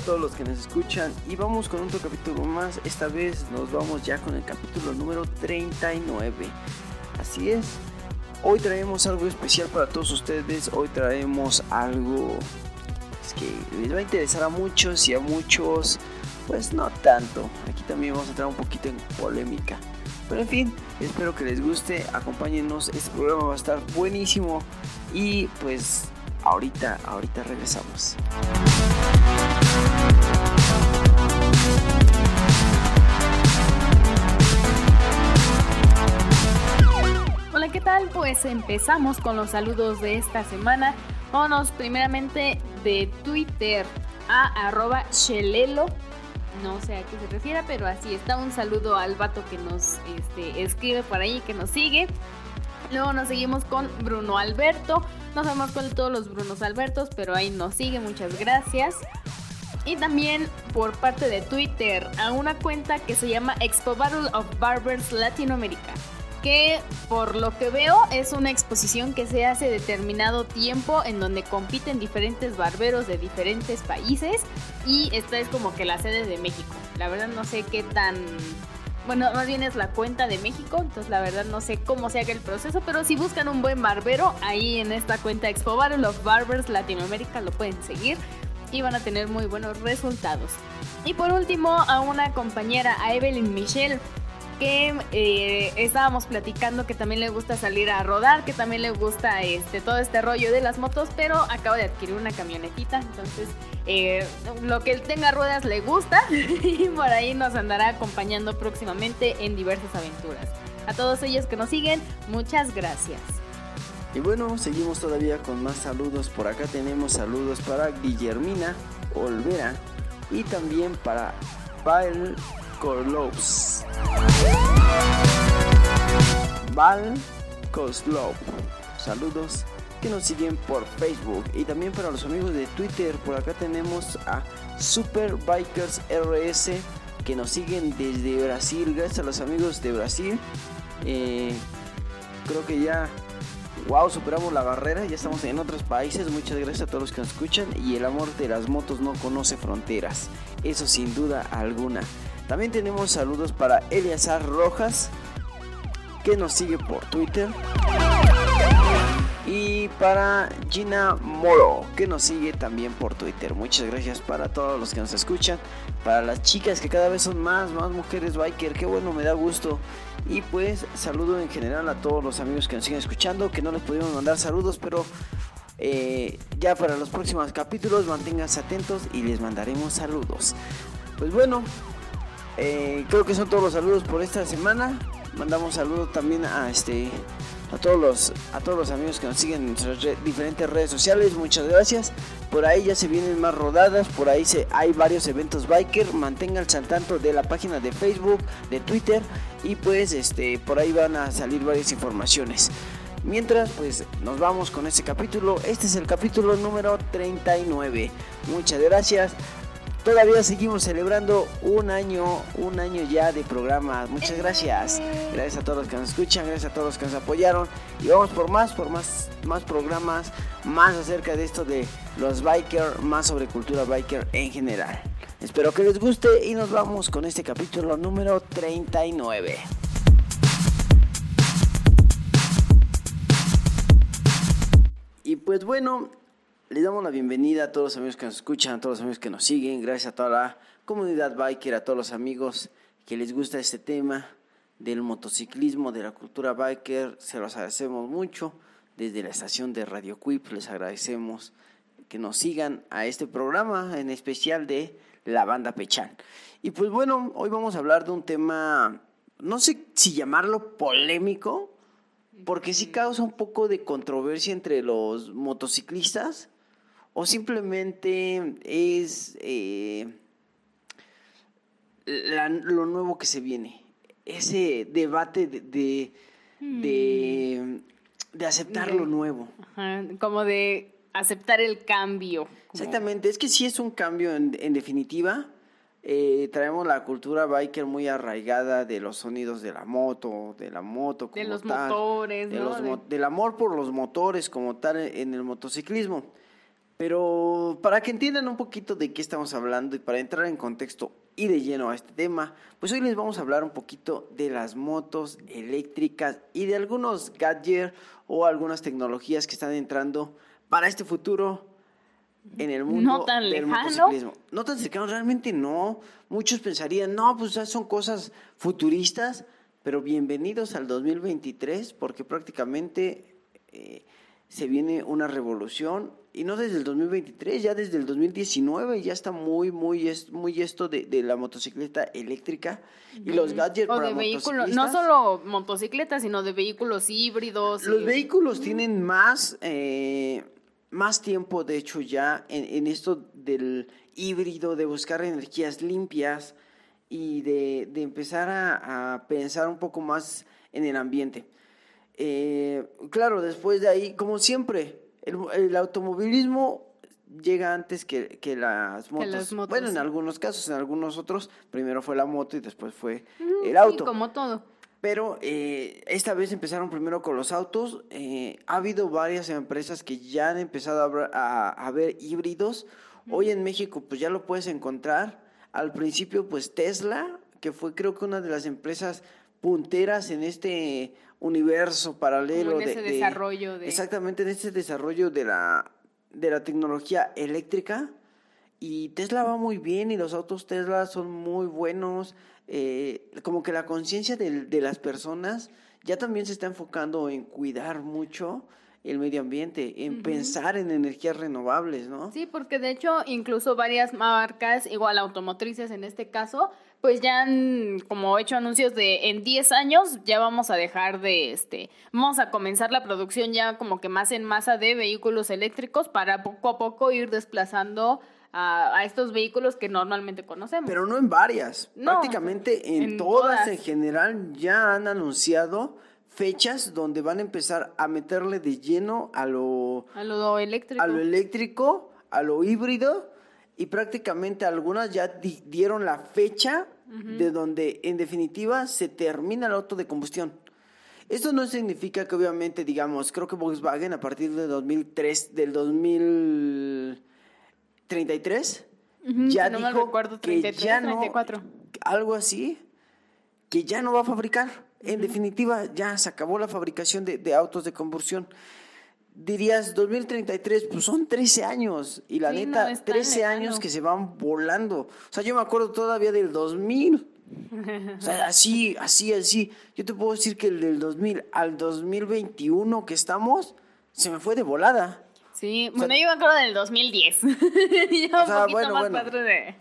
todos los que nos escuchan y vamos con otro capítulo más. Esta vez nos vamos ya con el capítulo número 39. Así es, hoy traemos algo especial para todos ustedes. Hoy traemos algo que les va a interesar a muchos y a muchos, pues no tanto. Aquí también vamos a entrar un poquito en polémica. Pero en fin, espero que les guste, acompáñenos, este programa va a estar buenísimo y pues ahorita, ahorita regresamos. Pues empezamos con los saludos de esta semana. Vámonos primeramente de Twitter a arroba shelelo. No sé a qué se refiere, pero así está. Un saludo al vato que nos este, escribe por ahí, que nos sigue. Luego nos seguimos con Bruno Alberto. No sabemos cuál de todos los Brunos Albertos, pero ahí nos sigue. Muchas gracias. Y también por parte de Twitter a una cuenta que se llama Expo Battle of Barbers Latinoamérica que por lo que veo es una exposición que se hace determinado tiempo en donde compiten diferentes barberos de diferentes países y esta es como que la sede de México. La verdad no sé qué tan... Bueno, más bien es la cuenta de México, entonces la verdad no sé cómo se haga el proceso, pero si buscan un buen barbero, ahí en esta cuenta Expo Battle of Barbers Latinoamérica lo pueden seguir y van a tener muy buenos resultados. Y por último, a una compañera, a Evelyn Michelle, que eh, estábamos platicando que también le gusta salir a rodar, que también le gusta este, todo este rollo de las motos, pero acaba de adquirir una camionetita, entonces eh, lo que él tenga ruedas le gusta y por ahí nos andará acompañando próximamente en diversas aventuras. A todos ellos que nos siguen, muchas gracias. Y bueno, seguimos todavía con más saludos. Por acá tenemos saludos para Guillermina Olvera y también para Pael Korlovs. Val Koslov. Saludos que nos siguen por Facebook y también para los amigos de Twitter. Por acá tenemos a Super Bikers RS que nos siguen desde Brasil. Gracias a los amigos de Brasil. Eh, creo que ya, wow, superamos la barrera. Ya estamos en otros países. Muchas gracias a todos los que nos escuchan. Y el amor de las motos no conoce fronteras. Eso sin duda alguna. También tenemos saludos para Eliazar Rojas, que nos sigue por Twitter. Y para Gina Moro, que nos sigue también por Twitter. Muchas gracias para todos los que nos escuchan. Para las chicas, que cada vez son más, más mujeres biker. Qué bueno, me da gusto. Y pues saludo en general a todos los amigos que nos siguen escuchando. Que no les pudimos mandar saludos, pero eh, ya para los próximos capítulos manténganse atentos y les mandaremos saludos. Pues bueno, eh, creo que son todos los saludos por esta semana. Mandamos saludos también a este a todos los a todos los amigos que nos siguen en nuestras diferentes redes sociales. Muchas gracias. Por ahí ya se vienen más rodadas, por ahí se hay varios eventos biker. Manténganse al tanto de la página de Facebook, de Twitter y pues este por ahí van a salir varias informaciones. Mientras, pues nos vamos con este capítulo. Este es el capítulo número 39. Muchas gracias. Todavía seguimos celebrando un año, un año ya de programa. Muchas gracias. Gracias a todos los que nos escuchan, gracias a todos los que nos apoyaron. Y vamos por más, por más, más programas, más acerca de esto de los biker, más sobre cultura biker en general. Espero que les guste y nos vamos con este capítulo número 39. Y pues bueno, les damos la bienvenida a todos los amigos que nos escuchan, a todos los amigos que nos siguen. Gracias a toda la comunidad biker, a todos los amigos que les gusta este tema del motociclismo, de la cultura biker. Se los agradecemos mucho. Desde la estación de Radio Quip les agradecemos que nos sigan a este programa, en especial de la banda Pechan. Y pues bueno, hoy vamos a hablar de un tema, no sé si llamarlo polémico, porque sí causa un poco de controversia entre los motociclistas o simplemente es eh, lo nuevo que se viene, ese debate de, de, hmm. aceptar lo nuevo. como de aceptar el cambio. Exactamente, es que sí es un cambio en, definitiva. Eh, traemos la cultura biker muy arraigada de los sonidos de la moto, de la moto como de los motores, del amor por los motores como tal en el motociclismo. Pero para que entiendan un poquito de qué estamos hablando y para entrar en contexto y de lleno a este tema, pues hoy les vamos a hablar un poquito de las motos eléctricas y de algunos gadgets o algunas tecnologías que están entrando para este futuro en el mundo no tan del lejano. motociclismo. No tan cercano, realmente no. Muchos pensarían, no, pues son cosas futuristas, pero bienvenidos al 2023 porque prácticamente eh, se viene una revolución y no desde el 2023, ya desde el 2019 ya está muy, muy, es- muy esto de, de la motocicleta eléctrica y los gadgets O para de vehículos, no solo motocicletas, sino de vehículos híbridos. Los y- vehículos tienen más, eh, más tiempo, de hecho, ya en, en esto del híbrido, de buscar energías limpias y de, de empezar a, a pensar un poco más en el ambiente. Eh, claro, después de ahí, como siempre, el, el automovilismo llega antes que, que las motos. las motos, Bueno, en algunos casos, en algunos otros, primero fue la moto y después fue el sí, auto. como todo. Pero eh, esta vez empezaron primero con los autos. eh, ha habido varias empresas que ya han empezado a, a, a ver híbridos. Hoy en México pues ya lo puedes encontrar. Al principio pues Tesla, que fue creo que una de las empresas punteras en este universo paralelo. Como en de- ese de- desarrollo de- Exactamente, en este desarrollo de la, de la tecnología eléctrica. Y Tesla va muy bien y los autos Tesla son muy buenos. eh, como que la conciencia del- de, las personas ya también se está enfocando en cuidar mucho el medio ambiente, en pensar en energías renovables, ¿no? Sí, porque de hecho incluso varias marcas, igual automotrices en este caso, pues ya han como hecho anuncios de en 10 años ya vamos a dejar de este, vamos a comenzar la producción ya como que más en masa de vehículos eléctricos para poco a poco ir desplazando a, a estos vehículos que normalmente conocemos. Pero no en varias, No, prácticamente en, en todas, todas. en general ya han anunciado fechas donde van a empezar a meterle de lleno a lo a lo eléctrico. a lo eléctrico, a lo híbrido y prácticamente algunas ya di- dieron la fecha de donde en definitiva se termina el auto de combustión. Esto no significa que obviamente digamos, creo que Volkswagen a partir de 2003 del 2033 Ujú, ya si no dijo recuerdo, que 33, ya no 34. algo así que ya no va a fabricar. En definitiva, ya se acabó la fabricación de, de autos de combustión. Dirías 2033, pues son 13 años. Y la Sí, no neta, tan 13 años lejano. que se van volando. O sea, yo me acuerdo todavía del 2000. O sea, así, así, así. Yo te puedo decir que el del 2000 al 2021 que estamos, se me fue de volada. Sí, bueno, yo me acuerdo del 2010. ya un O sea, poquito bueno, más bueno. padre de...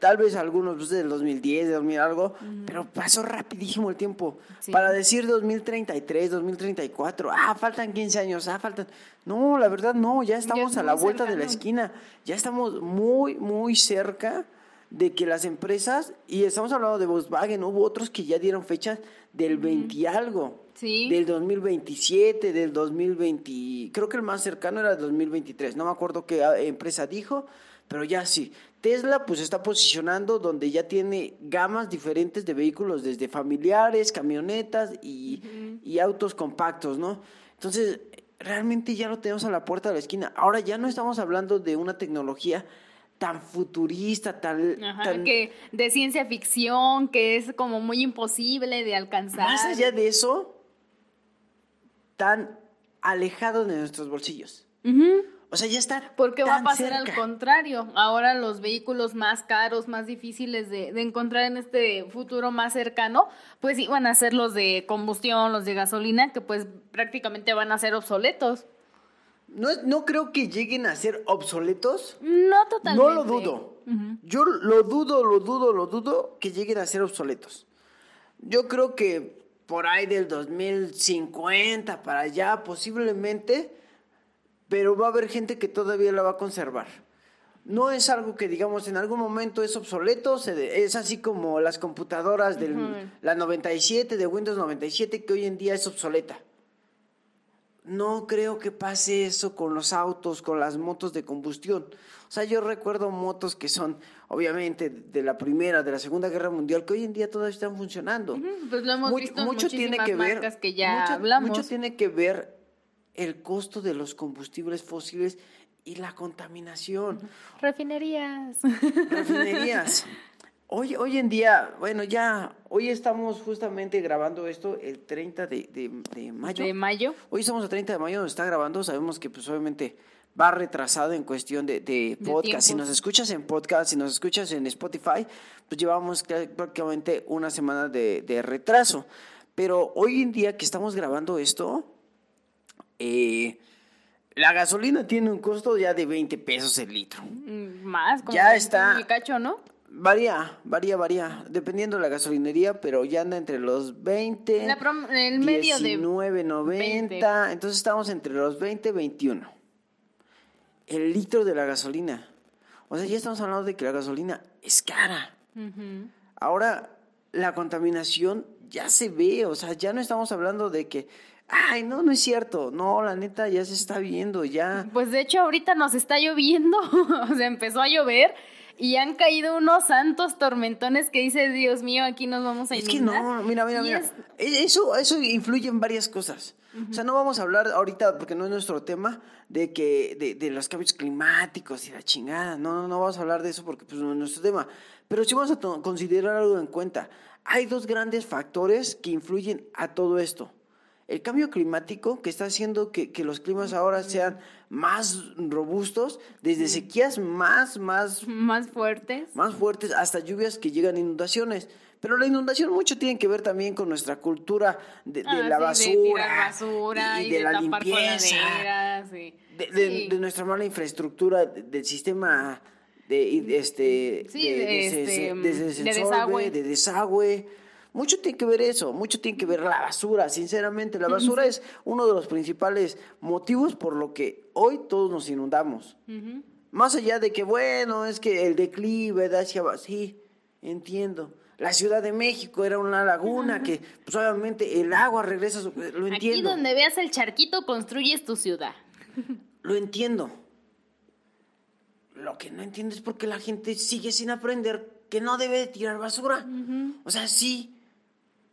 Tal vez algunos pues, del 2010, de 2000 algo, pero pasó rapidísimo el tiempo. Sí. Para decir 2033, 2034, ah, faltan 15 años, ah, faltan... No, la verdad no, ya estamos es a la vuelta de la esquina, ya estamos muy, muy cerca de que las empresas, y estamos hablando de Volkswagen, hubo otros que ya dieron fechas del 20 y algo. Sí. Del 2027, del 2020, creo que el más cercano era el 2023, no me acuerdo qué ah, empresa dijo, pero ya sí. Tesla pues está posicionando donde ya tiene gamas diferentes de vehículos, desde familiares, camionetas y, y autos compactos, ¿no? Entonces, realmente ya lo tenemos a la puerta de la esquina. Ahora ya no estamos hablando de una tecnología tan futurista, tan... Ajá, tan- que de ciencia ficción, que es como muy imposible de alcanzar. Más allá de eso, tan alejado de nuestros bolsillos. O sea, ya está. Porque va a pasar al contrario. Ahora los vehículos más caros, más difíciles de, de encontrar en este futuro más cercano, pues iban a ser los de combustión, los de gasolina, que pues prácticamente van a ser obsoletos. No, no creo que lleguen a ser obsoletos. No totalmente. No lo dudo. Yo lo dudo, lo dudo, lo dudo que lleguen a ser obsoletos. Yo creo que por ahí del 2050 para allá, posiblemente, pero va a haber gente que todavía la va a conservar. No es algo que, digamos, en algún momento es obsoleto, se es así como las computadoras de la 97, de Windows 97, que hoy en día es obsoleta. No creo que pase eso con los autos, con las motos de combustión. O sea, yo recuerdo motos que son, obviamente, de la Primera, de la Segunda Guerra Mundial, que hoy en día todavía están funcionando. Ujú, pues lo hemos Mu- visto en muchísimas ver, marcas que ya mucho, hablamos. mucho tiene que ver el costo de los combustibles fósiles y la contaminación. Refinerías. Refinerías. Hoy, hoy en día, bueno, ya, hoy estamos justamente grabando esto el 30 de, de, de mayo. ¿De mayo? Hoy estamos el 30 de mayo, nos está grabando, sabemos que pues obviamente va retrasado en cuestión de, de podcast. si nos escuchas en podcast, si nos escuchas en Spotify, pues llevamos prácticamente una semana de, de retraso. Pero hoy en día que estamos grabando esto, eh, la gasolina tiene un costo ya de 20 pesos el litro. Mm, Más, como Ya está. el cacho, ¿no? Varía, varía, varía, dependiendo de la gasolinería, pero ya anda entre los 20, La prom- el medio de 19, 90, entonces estamos entre los 20 y 21. El litro de la gasolina. O sea, ya estamos hablando de que la gasolina es cara. Ahora, la contaminación ya se ve, o sea, ya no estamos hablando de que, ay, no, no es cierto, no, la neta ya se está viendo, ya. Pues de hecho ahorita nos está lloviendo, o sea, empezó a llover y han caído unos santos tormentones que dice, Dios mío, aquí nos vamos a Es que inundar. no, mira, mira, Y mira. es- E- Eso, eso influye en varias cosas. O sea, no vamos a hablar ahorita, porque no es nuestro tema, de que, de, de los cambios climáticos y la chingada. No, no, no vamos a hablar de eso porque pues, no es nuestro tema. Pero sí vamos a considerar algo en cuenta. Hay dos grandes factores que influyen a todo esto. El cambio climático que está haciendo que, que los climas ahora sean más robustos, desde sequías más, más más fuertes. más fuertes hasta lluvias que llegan a inundaciones. Pero la inundación mucho tiene que ver también con nuestra cultura de, de Ah, la sí, de basura, basura y, y, de, de, la limpieza, sí. de, de- Sí. de nuestra mala infraestructura de- del sistema de, este, desagüe. de desagüe. Mucho tiene que ver eso, mucho tiene que ver la basura, sinceramente. La basura es uno de los principales motivos por lo que hoy todos nos inundamos. Más allá de que, bueno, es que el declive da hacia abajo, sí, entiendo. La Ciudad de México era una laguna que, pues obviamente, el agua regresa, a su- lo Aquí entiendo. donde veas el charquito construyes tu ciudad. Lo entiendo. Lo que no entiendo es por qué la gente sigue sin aprender que no debe de tirar basura. O sea, sí.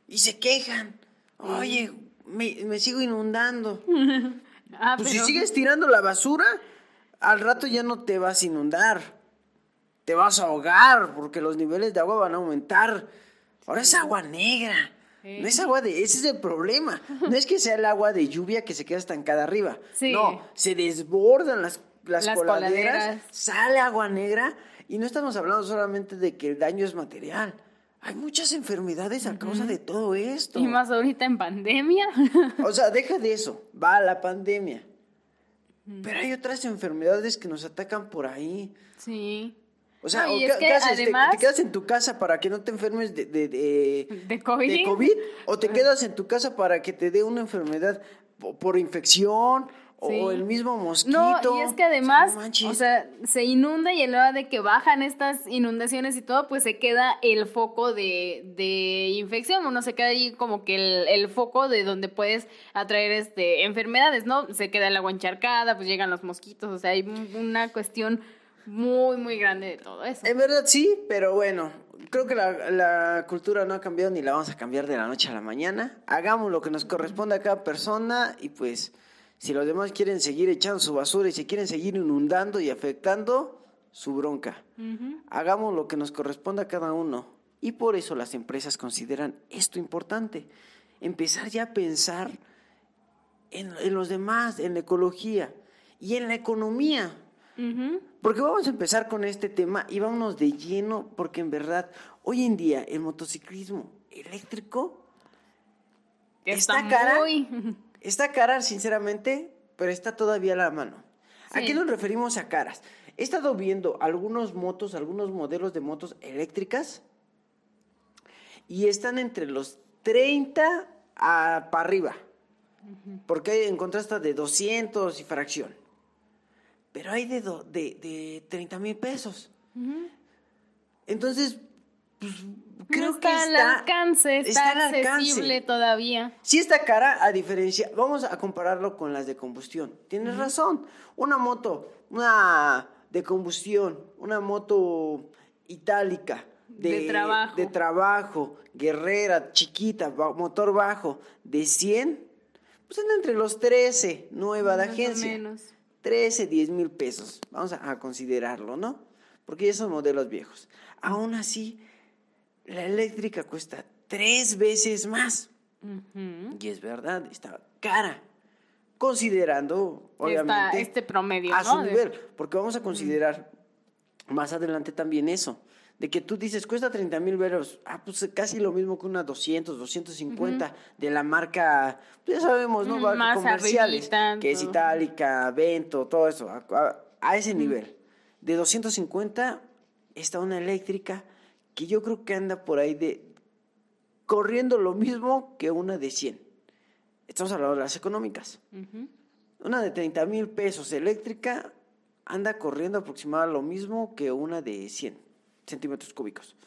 Y se quejan. Oye, me, me sigo inundando. Ah, Pues pero- si sigues tirando la basura, al rato ya no te vas a inundar. Te vas a ahogar porque los niveles de agua van a aumentar. Ahora es agua negra. No es agua de... Ese es el problema. No es que sea el agua de lluvia que se queda estancada arriba. Sí. No, se desbordan las, las, Las coladeras, coladeras. sale agua negra y no estamos hablando solamente de que el daño es material. Hay muchas enfermedades a causa de todo esto. Y más ahorita en pandemia. O sea, deja de eso, va la pandemia. Pero hay otras enfermedades que nos atacan por ahí. sí. O sea, No, ¿o es que qué haces? ¿Te- además- ¿Te, quedas en tu casa para que no te enfermes de, de, de, ¿De COVID? de COVID? ¿O te quedas en tu casa para que te dé una enfermedad po- por, infección? Sí. ¿O el mismo mosquito? No, y es que además, No o sea, se inunda y a la hora de que bajan estas inundaciones y todo, pues se queda el foco de, de infección, uno se queda ahí como que el, el foco de donde puedes atraer este enfermedades, ¿no? Se queda el agua encharcada, pues llegan los mosquitos, o sea, hay un- una cuestión muy, muy grande de todo eso. En verdad sí, pero bueno, creo que la, la cultura no ha cambiado ni la vamos a cambiar de la noche a la mañana. Hagamos lo que nos corresponde a cada persona y pues si los demás quieren seguir echando su basura y se quieren seguir inundando y afectando, su bronca. Hagamos lo que nos corresponde a cada uno. Y por eso las empresas consideran esto importante. Empezar ya a pensar en, en los demás, en la ecología y en la economía. Porque vamos a empezar con este tema y vámonos de lleno, porque en verdad, hoy en día el motociclismo eléctrico Que está cara. muy- está cara, sinceramente, pero está todavía a la mano. ¿A qué nos referimos a caras? He estado viendo algunos motos, algunos modelos de motos eléctricas y están entre los 30 a, para arriba. Porque hay, encontré hasta de 200 y fracción. Pero hay de, do- de, de 30 mil pesos. Entonces, pues, No creo está que al está, alcance, está, está al alcance. accesible todavía. Sí está cara a diferencia, vamos a compararlo con las de combustión. Tienes razón, una moto, una de combustión, una moto itálica, de, De trabajo. de trabajo, guerrera, chiquita, motor bajo, de 100, pues anda entre los 13, nueva de agencia. menos. 13, 10 mil pesos. Vamos a, a considerarlo, ¿no? Porque ya son modelos viejos. Aún así, la eléctrica cuesta tres veces más. Y es verdad, está cara. Considerando, obviamente, este promedio, a su nivel. Porque vamos a considerar más adelante también eso. De que tú dices, cuesta 30 mil veros. Ah, pues casi lo mismo que una 200, 250 de la marca, pues ya sabemos, ¿no? Mm, más comerciales. que es. Itálica, Vento, todo eso. A, a- a ese nivel. De 250 está una eléctrica que yo creo que anda por ahí de corriendo lo mismo que una de 100. Estamos hablando de las económicas. Una de 30 mil pesos eléctrica anda corriendo aproximadamente lo mismo que una de 100 centímetros cúbicos.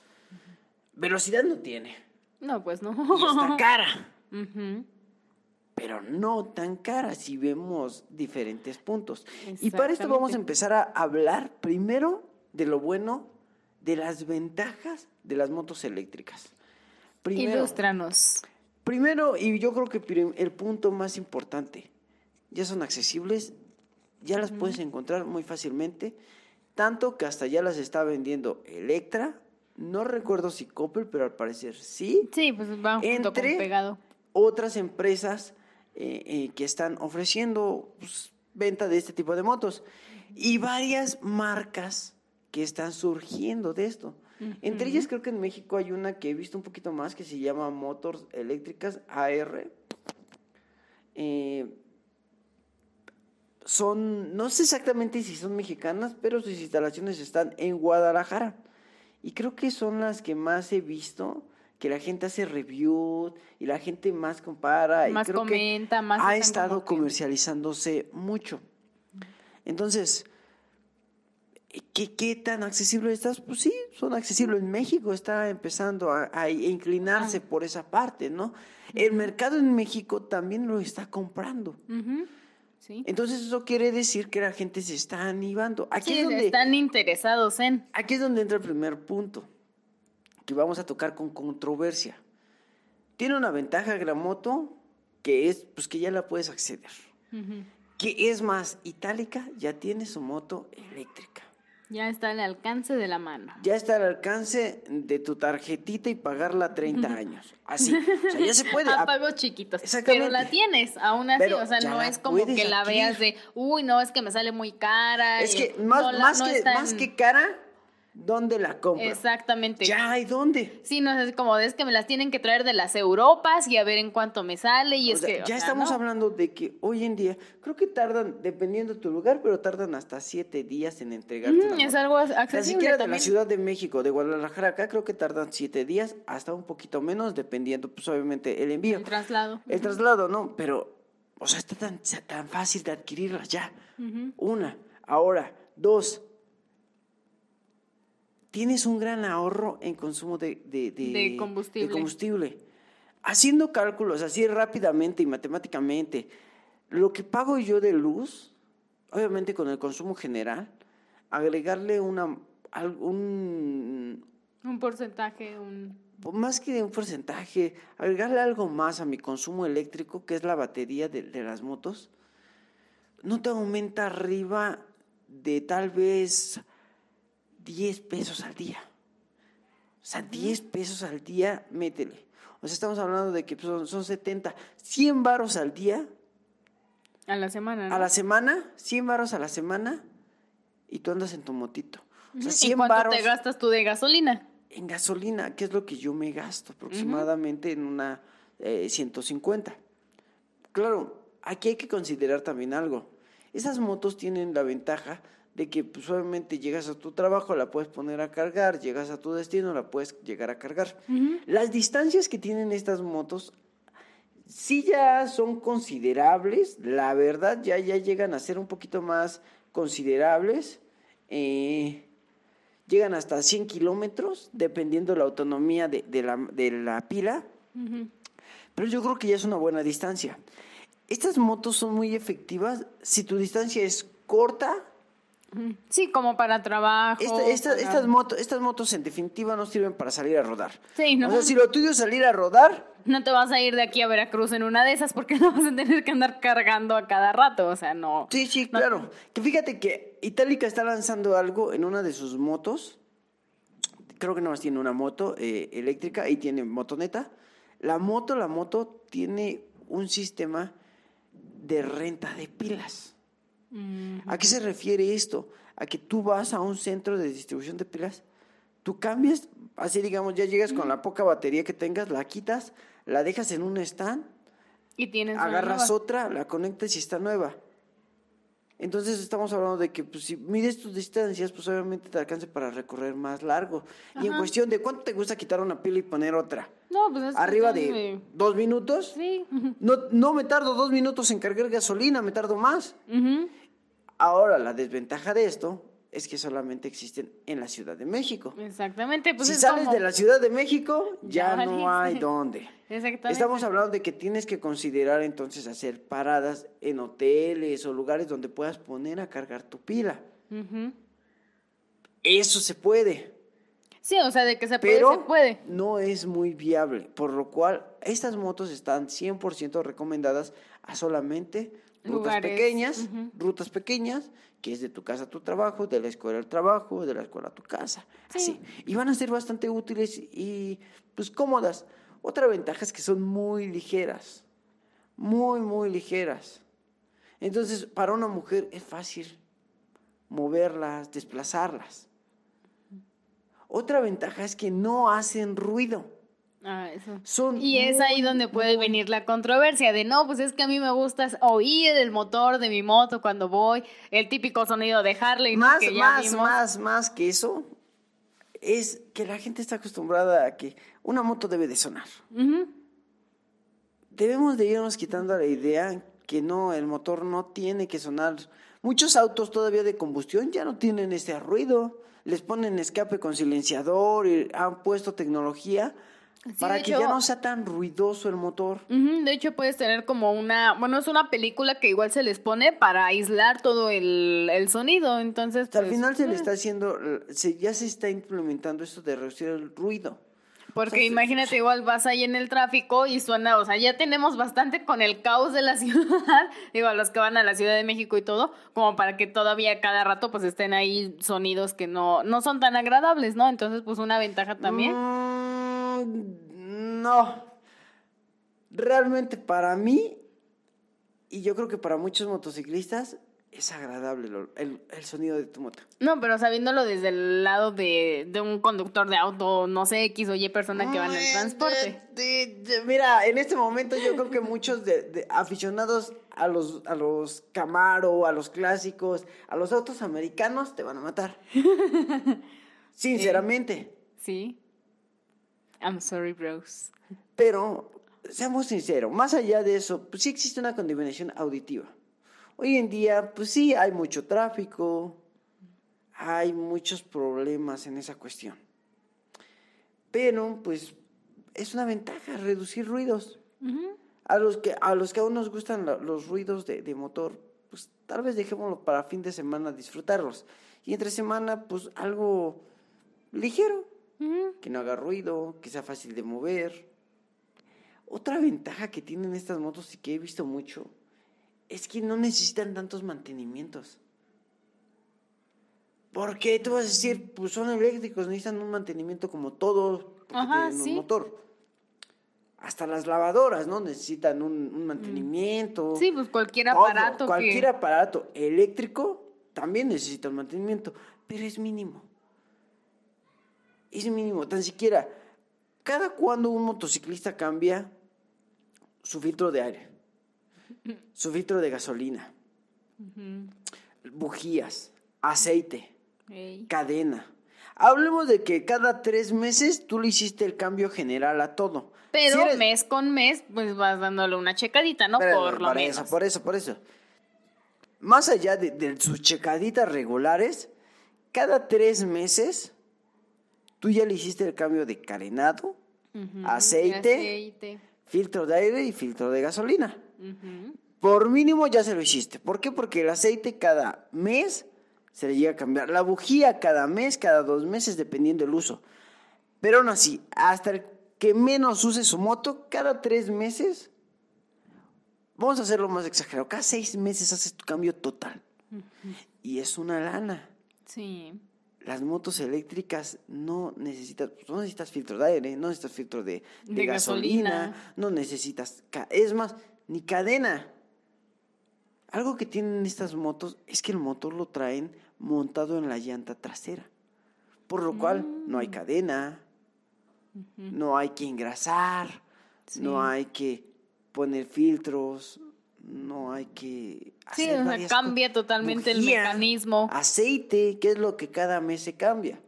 Velocidad no tiene. No, pues no. Y está cara. Pero no tan cara si vemos diferentes puntos. Y para esto vamos a empezar a hablar primero de lo bueno, de las ventajas de las motos eléctricas. Primero, Ilústranos. Primero, y yo creo que el punto más importante, ya son accesibles, ya las puedes encontrar muy fácilmente, tanto que hasta ya las está vendiendo Electra, no recuerdo si Coppel, pero al parecer sí, Sí, pues va junto con pegado. otras empresas eh, eh, que están ofreciendo pues, venta de este tipo de motos y varias marcas que están surgiendo de esto. Entre ellas creo que en México hay una que he visto un poquito más que se llama Motors Eléctricas AR. Eh, son, no sé exactamente si son mexicanas, pero sus instalaciones están en Guadalajara. Y creo que son las que más he visto, que la gente hace review y la gente más compara. y Más creo que comenta, más Ha estado comercializándose mucho. Entonces, ¿qué, ¿qué tan accesible estás? Pues sí, son accesibles. En México está empezando a, a inclinarse Ah. por esa parte, ¿no? El mercado en México también lo está comprando. Sí. Entonces eso quiere decir que la gente se está animando. Aquí Sí, es donde están interesados en. Aquí es donde entra el primer punto, que vamos a tocar con controversia. Tiene una ventaja Gramoto, que es pues que ya la puedes acceder. Ujú. Que es más, Itálica ya tiene su moto eléctrica. Ya está al alcance de la mano. Ya está al alcance de tu tarjetita y pagarla 30 años. Así. O sea, ya se puede. A pagos chiquitos. Exactamente. Pero la tienes, aún así. Pero o sea, no es como que la veas de, uy, no, es que me sale muy cara. Es eh, que más, no más no que, más en- que cara, ¿dónde la compro? Exactamente. Ya hay dónde. Sí, no es como, es que me las tienen que traer de las Europas y a ver en cuánto me sale. Y O es sea, que. o ya sea, estamos no. hablando de que hoy en día, creo que tardan, dependiendo de tu lugar, pero tardan hasta siete días en entregarte. Una es algo O sea, accesible siquiera de la. Ciudad de México, de Guadalajara, acá creo que tardan siete días, hasta un poquito menos, dependiendo, pues obviamente, el envío. El traslado. El traslado, ¿no? Pero, o sea, está tan, tan fácil de adquirirlas ya. Una. Ahora, dos. Tienes un gran ahorro en consumo de, de, De combustible. de combustible. Haciendo cálculos así rápidamente y matemáticamente, lo que pago yo de luz, obviamente con el consumo general, agregarle una, algún, Un porcentaje, un. más que un porcentaje, agregarle algo más a mi consumo eléctrico, que es la batería de, de las motos, no te aumenta arriba de tal vez 10 pesos al día. O sea, 10 pesos al día, métele. O sea, estamos hablando de que son, son 70, 100 varos al día, A la semana. ¿no? a la semana, 100 varos a la semana, y tú andas en tu motito. O sea. ¿Y 100 cuánto te gastas tú de gasolina? en gasolina, que es lo que yo me gasto aproximadamente en una eh, 150. Claro, aquí hay que considerar también algo. Esas motos tienen la ventaja de que pues, obviamente llegas a tu trabajo, la puedes poner a cargar, llegas a tu destino, la puedes llegar a cargar. Las distancias que tienen estas motos sí ya son considerables, la verdad ya, ya llegan a ser un poquito más considerables. eh, llegan hasta 100 kilómetros, dependiendo la autonomía de, de la, de la pila. Pero yo creo que ya es una buena distancia. Estas motos son muy efectivas si tu distancia es corta. Sí, como para trabajo. Esta- esta- para- estas, motos, estas motos en definitiva no sirven para salir a rodar. Sí, no. O sea, si lo tuyo es salir a rodar, No te vas a ir de aquí a Veracruz en una de esas porque no vas a tener que andar cargando a cada rato, o sea, no. sí, sí, No. claro. Que fíjate que Itálica está lanzando algo en una de sus motos. Creo que nada más tiene una moto eh, eléctrica y tiene motoneta. La moto, la moto tiene un sistema de renta de pilas. Mm, ¿A qué se refiere esto? A que tú vas a un centro de distribución de pilas, tú cambias, así digamos, ya llegas con la poca batería que tengas, la quitas, la dejas en un stand, y tienes agarras otra, la conectas y está nueva. Entonces estamos hablando de que pues, si mides tus distancias, pues obviamente te alcance para recorrer más largo. Y en cuestión de cuánto te gusta quitar una pila y poner otra. No, pues es Arriba de dos minutos. Sí. No, no me tardo dos minutos en cargar gasolina, me tardo más. Ahora, la desventaja de esto es que solamente existen en la Ciudad de México. Exactamente. Pues si es sales como- de la Ciudad de México, ya, Ya no hay dónde. Exactamente. Estamos hablando de que tienes que considerar entonces hacer paradas en hoteles o lugares donde puedas poner a cargar tu pila. Ujú. Eso se puede, Sí, o sea, de que se puede, pero se puede. no es muy viable, por lo cual estas motos están 100% recomendadas a solamente rutas Lugares, pequeñas, rutas pequeñas, que es de tu casa a tu trabajo, de la escuela al trabajo, de la escuela a tu casa, Sí. así. Y van a ser bastante útiles y pues cómodas. Otra ventaja es que son muy ligeras, muy, muy ligeras. Entonces, para una mujer es fácil moverlas, desplazarlas. Otra ventaja es que no hacen ruido. Ah, eso. Son Y es ahí donde puede venir la controversia de no, pues es que a mí me gusta oír el motor de mi moto cuando voy, el típico sonido de Harley. Más, que más, vimos. más, más que eso, es que la gente está acostumbrada a que una moto debe de sonar. Debemos de irnos quitando la idea que no, el motor no tiene que sonar. Muchos autos todavía de combustión ya no tienen este ruido. Les ponen escape con silenciador y han puesto tecnología Sí, para que hecho- ya no sea tan ruidoso el motor. De hecho, puedes tener como una, bueno, es una película que igual se les pone para aislar todo el, el sonido, entonces... Hasta al pues, final se le eh, está haciendo, se, ya se está implementando esto de reducir el ruido. Porque O sea, imagínate, igual vas ahí en el tráfico y suena, o sea, ya tenemos bastante con el caos de la ciudad, digo, a los que van a la Ciudad de México y todo, como para que todavía cada rato pues estén ahí sonidos que no, no son tan agradables, ¿no? Entonces, pues una ventaja también. Mm, no. Realmente para mí, y yo creo que para muchos motociclistas, es agradable el, el sonido de tu moto. No, pero sabiéndolo desde el lado de, de un conductor de auto, no sé, X o Y persona que va en el transporte. de- de- de- mira, en este momento yo creo que muchos de, de aficionados a los, a los Camaro, a los clásicos, a los autos americanos, te van a matar. Sinceramente. Sí. I'm sorry, bros. Pero, seamos sinceros, más allá de eso, pues sí existe una contaminación auditiva. Hoy en día, pues sí, hay mucho tráfico, hay muchos problemas en esa cuestión. Pero, pues, es una ventaja reducir ruidos. Ujú. A los que, a los que aún nos gustan los ruidos de, de motor, pues tal vez dejémoslo para fin de semana disfrutarlos. Y entre semana, pues algo ligero, Que no haga ruido, que sea fácil de mover. Otra ventaja que tienen estas motos y que he visto mucho es que no necesitan tantos mantenimientos. Porque tú vas a decir, pues son eléctricos, necesitan un mantenimiento como todos, porque Ajá, tienen sí. un motor. Hasta las lavadoras, ¿no? Necesitan un, un mantenimiento. Sí, pues cualquier Todo, aparato Cualquier que... aparato eléctrico también necesita un mantenimiento, pero es mínimo. Es mínimo, tan siquiera. Cada cuando un motociclista cambia su filtro de aire, su filtro de gasolina, bujías, aceite, cadena. Hablemos de que cada tres meses tú le hiciste el cambio general a todo. Pero Si eres- mes con mes, pues vas dándole una checadita, ¿no? Por lo por menos. eso, por eso, por eso. Más allá de, de sus checaditas regulares, cada tres meses tú ya le hiciste el cambio de carenado, aceite, aceite. filtro de aire y filtro de gasolina. Por mínimo ya se lo hiciste. ¿Por qué? Porque el aceite cada mes se le llega a cambiar la bujía cada mes, cada dos meses, dependiendo del uso. Pero aún así, hasta el que menos use su moto, cada tres meses, vamos a hacerlo más exagerado, cada seis meses haces tu cambio total. Y es una lana. Sí. Las motos eléctricas no necesitas, pues, no necesitas filtro de aire, no necesitas filtro de, de De gasolina, gasolina. no necesitas, es más, ni cadena. Algo que tienen estas motos es que el motor lo traen montado en la llanta trasera. Por lo cual no Mm. hay cadena, no hay que engrasar, Sí. no hay que poner filtros, no hay que Sí, o sea, cambia totalmente el mecanismo. Aceite, que es lo que cada mes se cambia.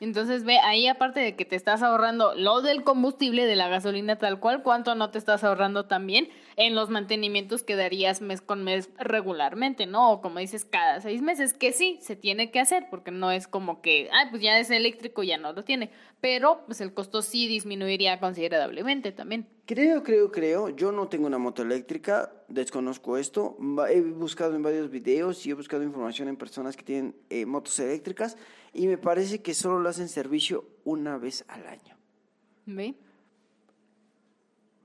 Entonces ve, ahí aparte de que te estás ahorrando lo del combustible, de la gasolina tal cual, ¿cuánto no te estás ahorrando también en los mantenimientos que darías mes con mes regularmente, ¿no? O como dices, cada seis meses, que sí, se tiene que hacer, porque no es como que, ay, pues ya es eléctrico, ya no lo tiene. Pero pues el costo sí disminuiría considerablemente también. Creo, creo, creo. Yo no tengo una moto eléctrica, desconozco esto. He buscado en varios videos y he buscado información en personas que tienen eh, motos eléctricas y me parece que solo lo hacen servicio una vez al año. ¿Ve?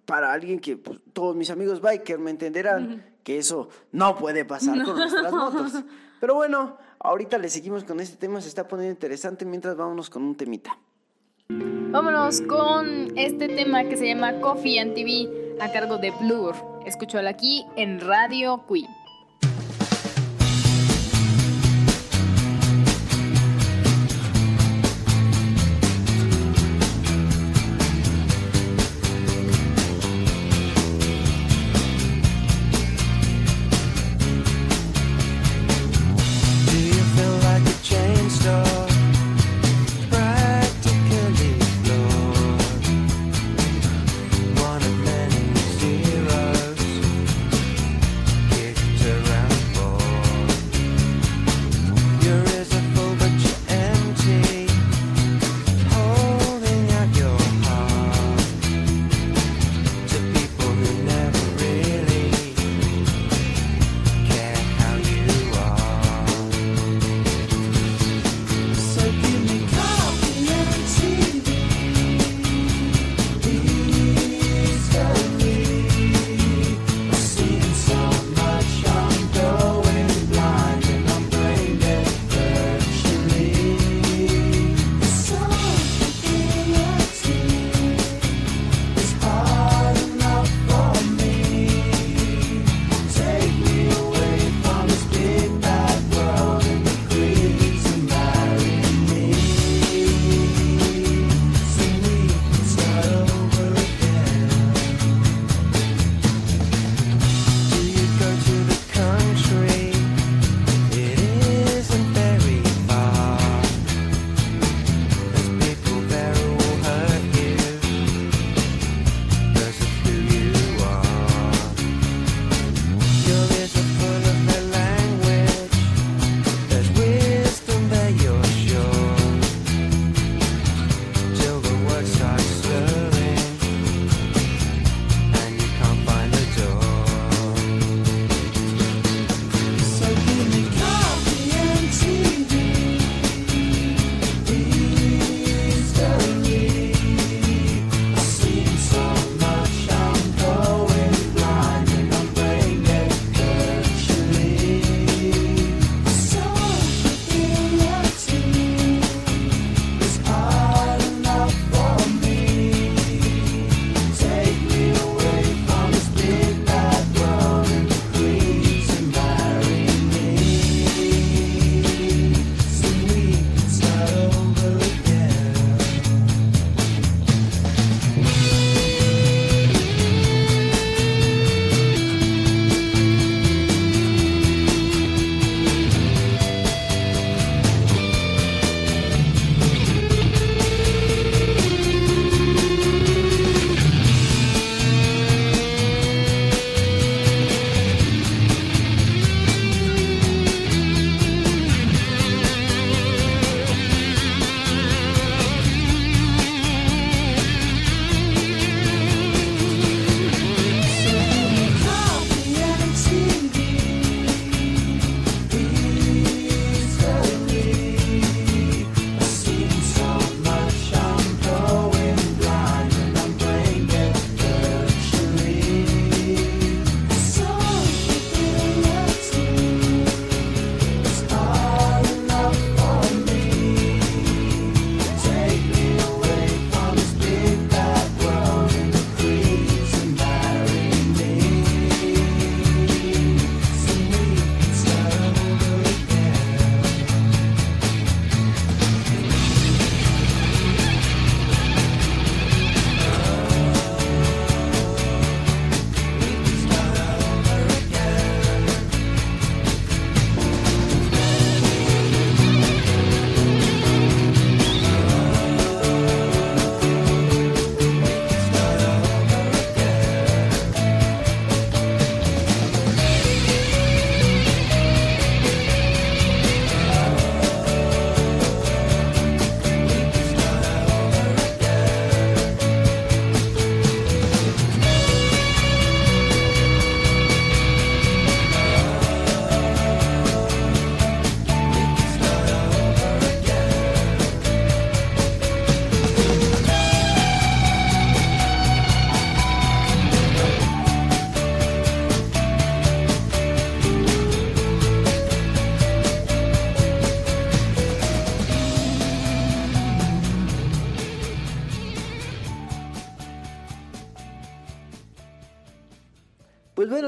Para alguien que, pues, todos mis amigos biker me entenderán que eso no puede pasar con nuestras motos. Pero bueno, ahorita le seguimos con este tema, se está poniendo interesante mientras vámonos con un temita. Vámonos con este tema que se llama Coffee and TV a cargo de Blur. Escúchalo aquí en Radio Queen.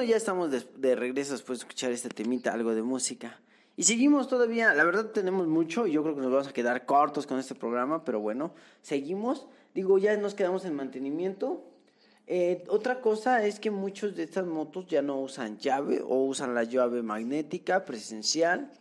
Ya estamos de, de regreso después de escuchar este temita, algo de música. Y seguimos todavía, la verdad tenemos mucho, y yo creo que nos vamos a quedar cortos con este programa, pero bueno, seguimos. Digo, ya nos quedamos en mantenimiento. Eh, otra cosa es que muchos de estas motos ya no usan llave o usan la llave magnética presencial.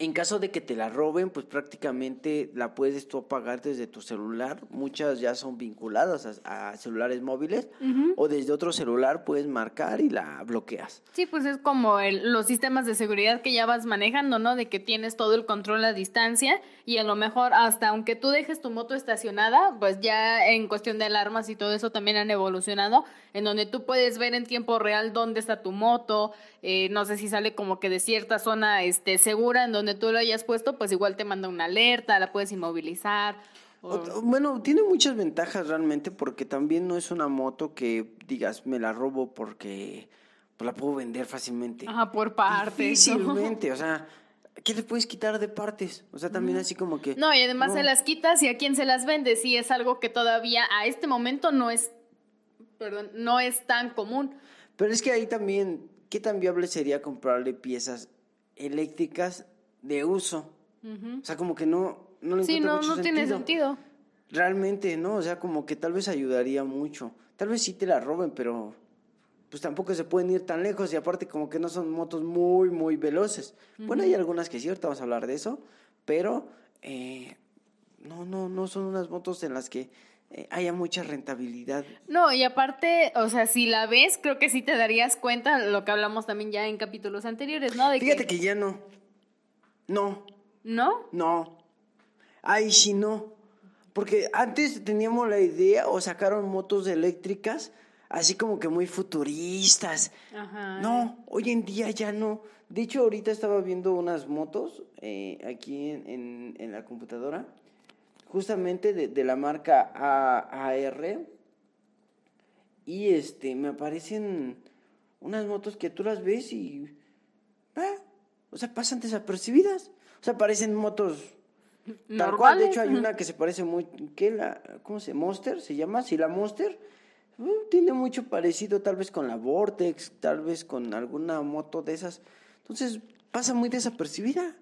En caso de que te la roben, pues prácticamente la puedes tú apagar desde tu celular. Muchas ya son vinculadas a, a celulares móviles o desde otro celular puedes marcar y la bloqueas. Sí, pues es como el- los sistemas de seguridad que ya vas manejando, ¿no? De que tienes todo el control a distancia y a lo mejor hasta aunque tú dejes tu moto estacionada, pues ya en cuestión de alarmas y todo eso también han evolucionado, en donde tú puedes ver en tiempo real dónde está tu moto, eh, no sé si sale como que de cierta zona este, segura en donde tú lo hayas puesto, pues igual te manda una alerta, la puedes inmovilizar. o- Bueno, tiene muchas ventajas realmente porque también no es una moto que digas me la robo porque pues, la puedo vender fácilmente. Ajá, por partes. ¿no? Difícilmente, o sea, ¿qué le puedes quitar de partes? O sea, también así como que... No, y además no. se las quitas y a quién se las vende, sí es algo que todavía a este momento no es, perdón, no es tan común. Pero es que ahí también, ¿qué tan viable sería comprarle piezas eléctricas de uso? O sea, como que no, no le Sí, no, mucho no tiene sentido. Realmente, ¿no? O sea, como que tal vez ayudaría mucho. Tal vez sí te la roben, pero pues tampoco se pueden ir tan lejos y aparte como que no son motos muy, muy veloces. Bueno, hay algunas que sí, ahorita vamos a hablar de eso, pero eh, no, no, no son unas motos en las que eh, haya mucha rentabilidad. No, y aparte, o sea, si la ves, creo que sí te darías cuenta, lo que hablamos también ya en capítulos anteriores, ¿no? De Fíjate que ya no. No, ¿No? no. Ay, sí, no. Porque antes teníamos la idea o sacaron motos eléctricas así como que muy futuristas. Ajá. No, hoy en día ya no. De hecho, ahorita estaba viendo unas motos eh, aquí en, en- en la computadora, justamente de, de la marca A- AR. Y este, me aparecen unas motos que tú las ves y. ah, o sea, pasan desapercibidas. O sea, parecen motos Tal cual, de hecho hay una que se parece muy, ¿qué la, cómo se, Monster se llama? Sí, la Monster, tiene mucho parecido tal vez con la Vortex, tal vez con alguna moto de esas, entonces pasa muy desapercibida.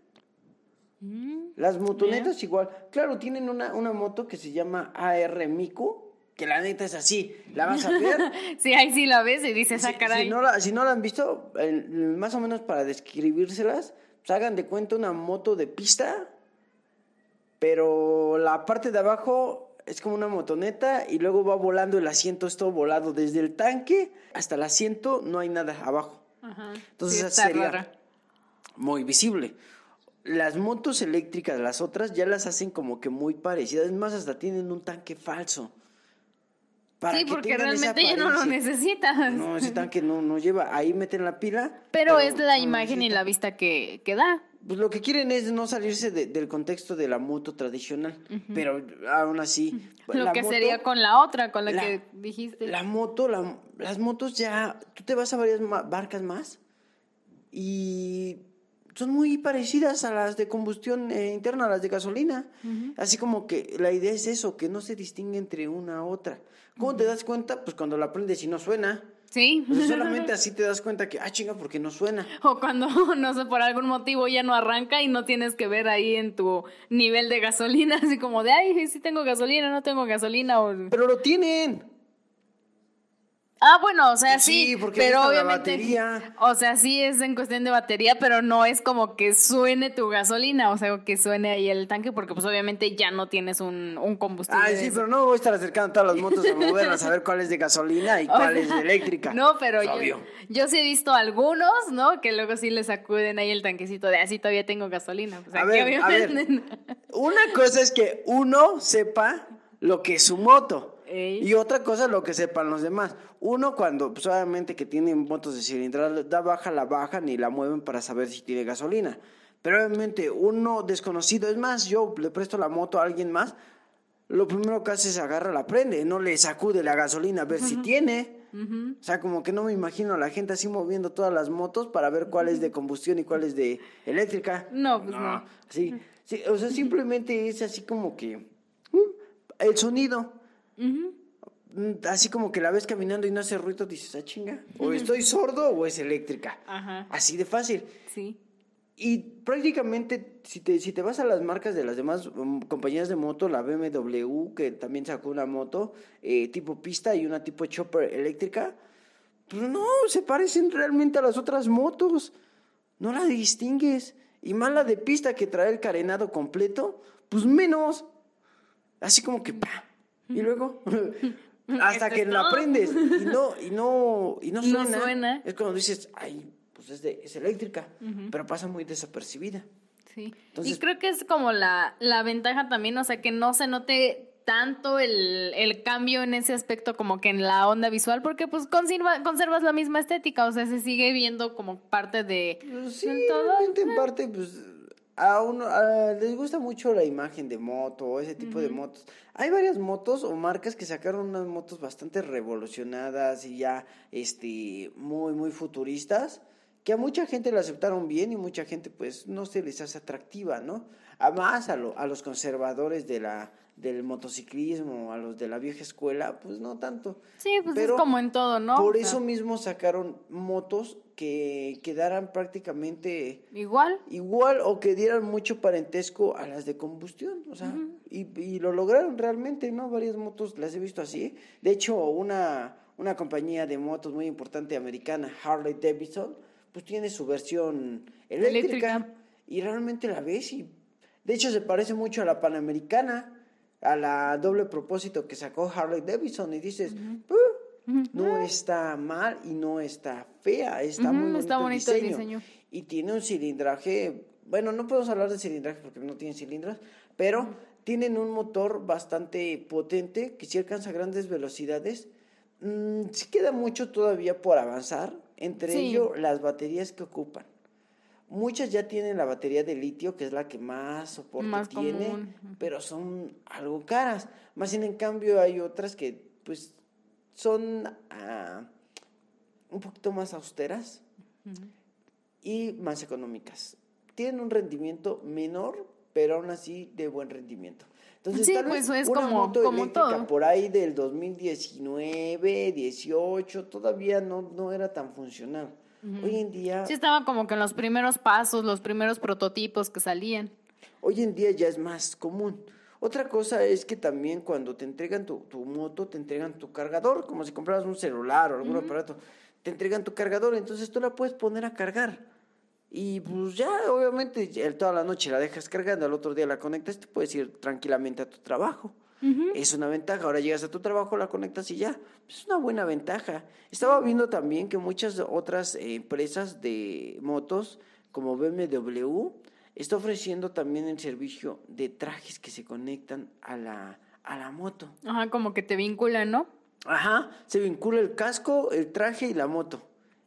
Mm, Las motonetas igual, claro, tienen una, una moto que se llama AR Mico, que la neta es así, la vas a ver. Sí, ahí sí la ves y dices, Si, ah, caray. si no la, si no la han visto, el- más o menos para describírselas, pues hagan de cuenta una moto de pista, pero la parte de abajo es como una motoneta y luego va volando el asiento, es todo volado desde el tanque hasta el asiento, no hay nada abajo. Ajá. Entonces Sí, esa sería rara. muy visible. Las motos eléctricas, las otras, ya las hacen como que muy parecidas, es más, hasta tienen un tanque falso. Para Sí, que porque realmente ya no lo necesitas. No, ese tanque no, no lleva. Ahí meten la pila. Pero es la no imagen y la vista que, que da. Pues lo que quieren es no salirse de- del contexto de la moto tradicional. Pero aún así. Lo la que moto- sería con la otra, con la, la- que dijiste. La moto, la- las motos ya. Tú te vas a varias barcas más. Y son muy parecidas a las de combustión eh, interna, a las de gasolina. Así como que la idea es eso, que no se distingue entre una a otra. ¿Cómo te das cuenta? Pues cuando la prendes y no suena. Sí. Solamente así te das cuenta que, ah, chinga, porque no suena. O cuando, no sé, por algún motivo ya no arranca y no tienes que ver ahí en tu nivel de gasolina, así como de, ay, sí tengo gasolina, no tengo gasolina. O... Pero lo tienen. Ah, bueno, o sea, sí, Sí, porque pero obviamente, batería. o sea, sí es en cuestión de batería, pero no es como que suene tu gasolina, o sea, que suene ahí el tanque, porque pues obviamente ya no tienes un, un combustible. Ay, de sí, pero no voy a estar acercando todas las motos a mover a saber cuál es de gasolina y O cuál sea, es de eléctrica. No, pero yo, sí he visto algunos, ¿no? Que luego sí les sacuden ahí el tanquecito de así todavía tengo gasolina. O sea, A que ver, a ver. obviamente- Una cosa es que uno sepa lo que es su moto. Ey. Y otra cosa lo que sepan los demás. Uno cuando, pues obviamente que tienen motos de cilindrada, da baja, la bajan y la mueven para saber si tiene gasolina. Pero obviamente uno desconocido, es más, yo le presto la moto a alguien más, lo primero que hace es agarra, la prende, no le sacude la gasolina a ver si tiene. O sea, como que no me imagino a la gente así moviendo todas las motos para ver cuál es de combustión y cuál es de eléctrica. No, pues no. Sí, sí, o sea, simplemente es así como que mm, el sonido. Mm, así como que la ves caminando y no hace ruido, dices, ah, chinga, o estoy sordo o es eléctrica. Ajá. Así de fácil. Sí. Y prácticamente, si te, si te vas a las marcas de las demás um, compañías de moto, la BMW, que también sacó una moto eh, tipo pista y una tipo chopper eléctrica, pues no, se parecen realmente a las otras motos. No la distingues. Y más la de pista que trae el carenado completo, pues menos. Así como que, pa. Y luego, hasta que la todo. prendes y no, y no, y no No suena. Es cuando dices, ay, pues es, de, es eléctrica, pero pasa muy desapercibida. Sí. Entonces- y creo que es como la, la ventaja también, o sea, que no se note tanto el, el cambio en ese aspecto como que en la onda visual, porque pues conserva, conservas la misma estética, o sea, se sigue viendo como parte de Pues sí, todo. realmente en parte, pues a uno a- les gusta mucho la imagen de moto o ese tipo de motos. Hay varias motos o marcas que sacaron unas motos bastante revolucionadas y ya este muy muy futuristas que a mucha gente la aceptaron bien y mucha gente pues no se les hace atractiva, ¿no? Además a, lo- a los conservadores de la del motociclismo, a los de la vieja escuela, pues no tanto. Sí, pues Pero es como en todo, ¿no? Por O sea, eso mismo sacaron motos que quedaran prácticamente Igual. igual o que dieran mucho parentesco a las de combustión, o sea, y, y lo lograron realmente, ¿no? Varias motos las he visto así. De hecho, una, una compañía de motos muy importante americana, Harley Davidson, pues tiene su versión eléctrica, Eléctrica. y realmente la ves y de hecho se parece mucho a la Panamericana, a la doble propósito que sacó Harley Davidson y dices, "Uh, no está mal y no está fea, está Ujú, muy bonito, está bonito el diseño. diseño. Y tiene un cilindraje, bueno, no podemos hablar de cilindraje porque no tienen cilindros, pero tienen un motor bastante potente que si alcanza grandes velocidades. Mm, sí queda mucho todavía por avanzar, entre Sí. ello las baterías que ocupan. Muchas ya tienen la batería de litio, que es la que más soporte Más tiene, común. pero son algo caras. Más bien, en cambio, hay otras que, pues, son ah, un poquito más austeras y más económicas. Tienen un rendimiento menor, pero aún así de buen rendimiento. Entonces, Sí, tal pues, vez es una como- moto como eléctrica todo. por ahí del 2019, 18, todavía no, no era tan funcional. Hoy en día Sí estaba como que en los primeros pasos, los primeros prototipos que salían. Hoy en día ya es más común. Otra cosa es que también cuando te entregan tu, tu moto, te entregan tu cargador, como si compraras un celular o algún aparato. Te entregan tu cargador, entonces tú la puedes poner a cargar. Y pues ya, obviamente, toda la noche la dejas cargando, al otro día la conectas, te puedes ir tranquilamente a tu trabajo. Es una ventaja. Ahora llegas a tu trabajo, la conectas y ya. Es una buena ventaja. Estaba viendo también que muchas otras empresas de motos, como BMW, está ofreciendo también el servicio de trajes que se conectan a la, a la moto. Ajá, como que te vinculan, ¿no? Ajá, se vincula el casco, el traje y la moto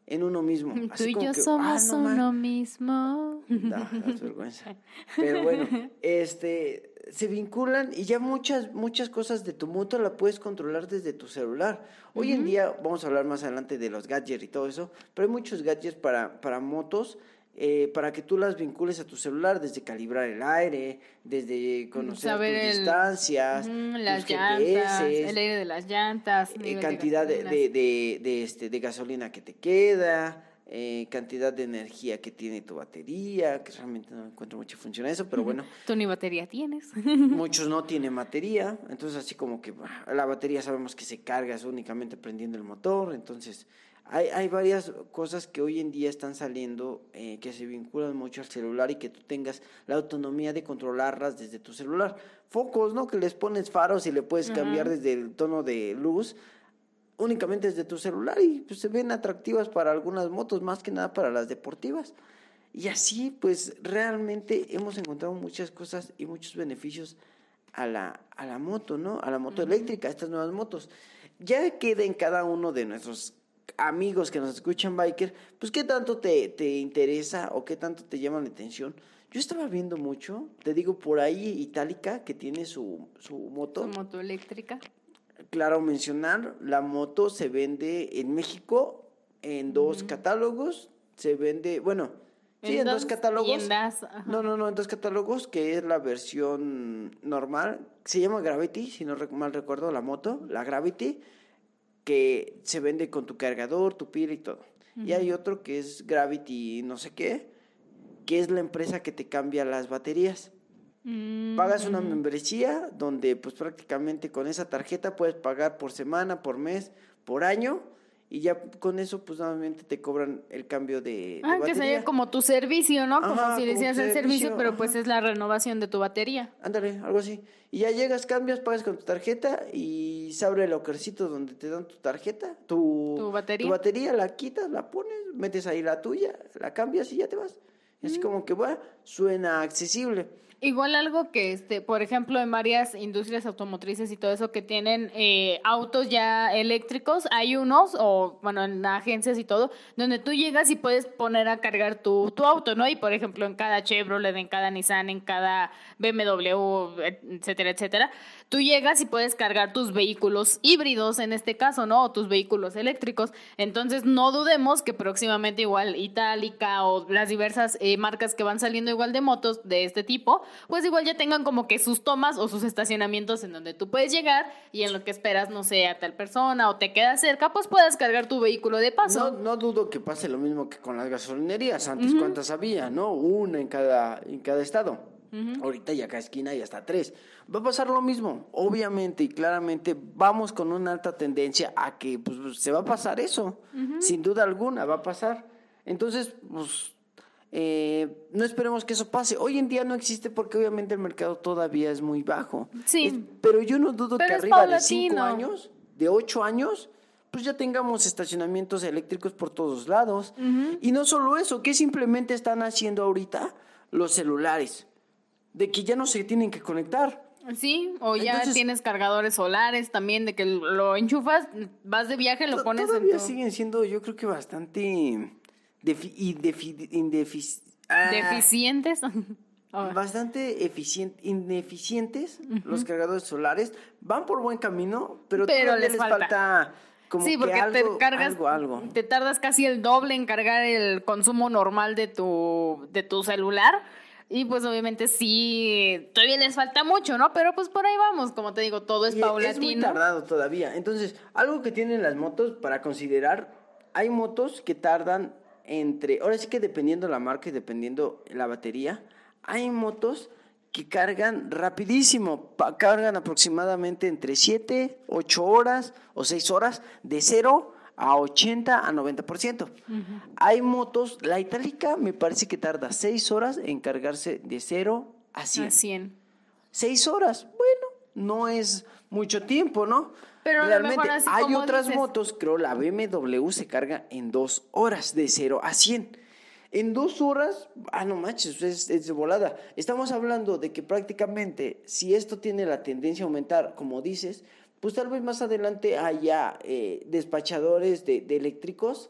en uno mismo. Tú Así y como yo que, somos ah, no uno mismo. Da, das vergüenza. Pero bueno, este, se vinculan y ya muchas, muchas cosas de tu moto la puedes controlar desde tu celular. Hoy en día, vamos a hablar más adelante de los gadgets y todo eso, pero hay muchos gadgets para, para motos. eh, para que tú las vincules a tu celular, desde calibrar el aire, desde conocer Saber tus el- distancias, Ujú, tus las llantas, GPS, el aire de las llantas, eh, cantidad de, de, de, de, este, de gasolina que te queda, eh, cantidad de energía que tiene tu batería, que realmente no encuentro mucha función a eso, pero bueno, Tú ni batería tienes. muchos no tienen batería, entonces así como que bah, la batería sabemos que se carga es únicamente prendiendo el motor, entonces hay, hay varias cosas que hoy en día están saliendo eh, que se vinculan mucho al celular y que tú tengas la autonomía de controlarlas desde tu celular. Focos, ¿no? Que les pones faros y le puedes cambiar desde el tono de luz únicamente desde tu celular y pues, se ven atractivas para algunas motos, más que nada para las deportivas. Y así, pues realmente hemos encontrado muchas cosas y muchos beneficios a la, a la moto, ¿no? A la moto eléctrica, a estas nuevas motos. Ya queda en cada uno de nuestros amigos que nos escuchan, biker, pues qué tanto te, te interesa o qué tanto te llama la atención. Yo estaba viendo mucho, te digo, por ahí Itálica, que tiene su, su moto. Su moto eléctrica. Claro, mencionar, la moto se vende en México en dos catálogos. Se vende, bueno, sí, en, dos, catálogos. tiendas. No, no, no, en dos catálogos, que es la versión normal. Se llama Gravity, si no mal recuerdo, la moto, la Gravity. que se vende con tu cargador, tu pila y todo. Y hay otro que es Gravity no sé qué, que es la empresa que te cambia las baterías. Mm, Pagas una membresía donde pues prácticamente con esa tarjeta puedes pagar por semana, por mes, por año y ya con eso pues nuevamente te cobran el cambio de, de Ah, que sería como tu servicio, ¿no? Como si le como el servicio, pero pues es la renovación de tu batería. Ándale, algo así. Y ya llegas, cambias, pagas con tu tarjeta y se abre el lockercito donde te dan tu tarjeta, tu, Tu batería. tu batería, la quitas, la pones, metes ahí la tuya, la cambias y ya te vas. Y así como que, bueno, suena accesible. Igual algo que, este, por ejemplo, en varias industrias automotrices y todo eso que tienen eh, autos ya eléctricos, hay unos, o bueno, en agencias y todo, donde tú llegas y puedes poner a cargar tu, tu auto, ¿no? Y por ejemplo, en cada Chevrolet, en cada Nissan, en cada BMW, etcétera, etcétera, tú llegas y puedes cargar tus vehículos híbridos, en este caso, ¿no? O tus vehículos eléctricos. Entonces, no dudemos que próximamente igual Itálica o las diversas eh, marcas que van saliendo igual de motos de este tipo, pues igual ya tengan como que sus tomas o sus estacionamientos en donde tú puedes llegar y en lo que esperas, no sé, a tal persona o te quedas cerca, pues puedas cargar tu vehículo de No, paso. no dudo que pase lo mismo que con las gasolinerías. Antes, ¿cuántas había? ¿No? Una en cada, en cada estado. Ahorita ya cada esquina hay hasta tres. Va a pasar lo mismo. Obviamente y claramente vamos con una alta tendencia a que pues, se va a pasar eso. Sin duda alguna va a pasar. Entonces, pues, eh, no esperemos que eso pase. Hoy en día no existe porque obviamente el mercado todavía es muy bajo. Sí. Es- pero yo no dudo Pero que arriba de cinco años, de ocho años, pues ya tengamos estacionamientos eléctricos por todos lados. Y no solo eso, que simplemente están haciendo ahorita los celulares, de que ya no se tienen que conectar. Sí, o ya Entonces- tienes cargadores solares también, de que lo enchufas, vas de viaje, lo pones en Todavía tu... siguen siendo, yo creo que bastante defi- indefi- ah, deficientes. Bastante eficien- ineficientes los cargadores solares. Van por buen camino, pero, Pero todavía les les falta. falta, como sí, que porque algo, te cargas, algo, algo. te tardas casi el doble en cargar el consumo normal de tu, de tu celular. Y pues obviamente sí, todavía les falta mucho, ¿no? Pero pues por ahí vamos, como te digo, todo es Y Es muy paulatino. tardado todavía. Entonces, algo que tienen las motos para considerar, hay motos que tardan entre, ahora sí que dependiendo la marca y dependiendo la batería, hay motos que cargan rapidísimo, cargan aproximadamente entre 7, 8 horas o 6 horas de 0 a 80 a 90%. Hay motos, la itálica me parece que tarda 6 horas en cargarse de 0 a 100. A 100. Seis horas, bueno, no es mucho tiempo, ¿no? Pero Realmente así hay otras dices- motos, creo la BMW se carga en dos horas, de 0 a 100. En dos horas, ah, no manches, es, es de volada. Estamos hablando de que prácticamente, si esto tiene la tendencia a aumentar, como dices, pues tal vez más adelante haya eh, despachadores de, de eléctricos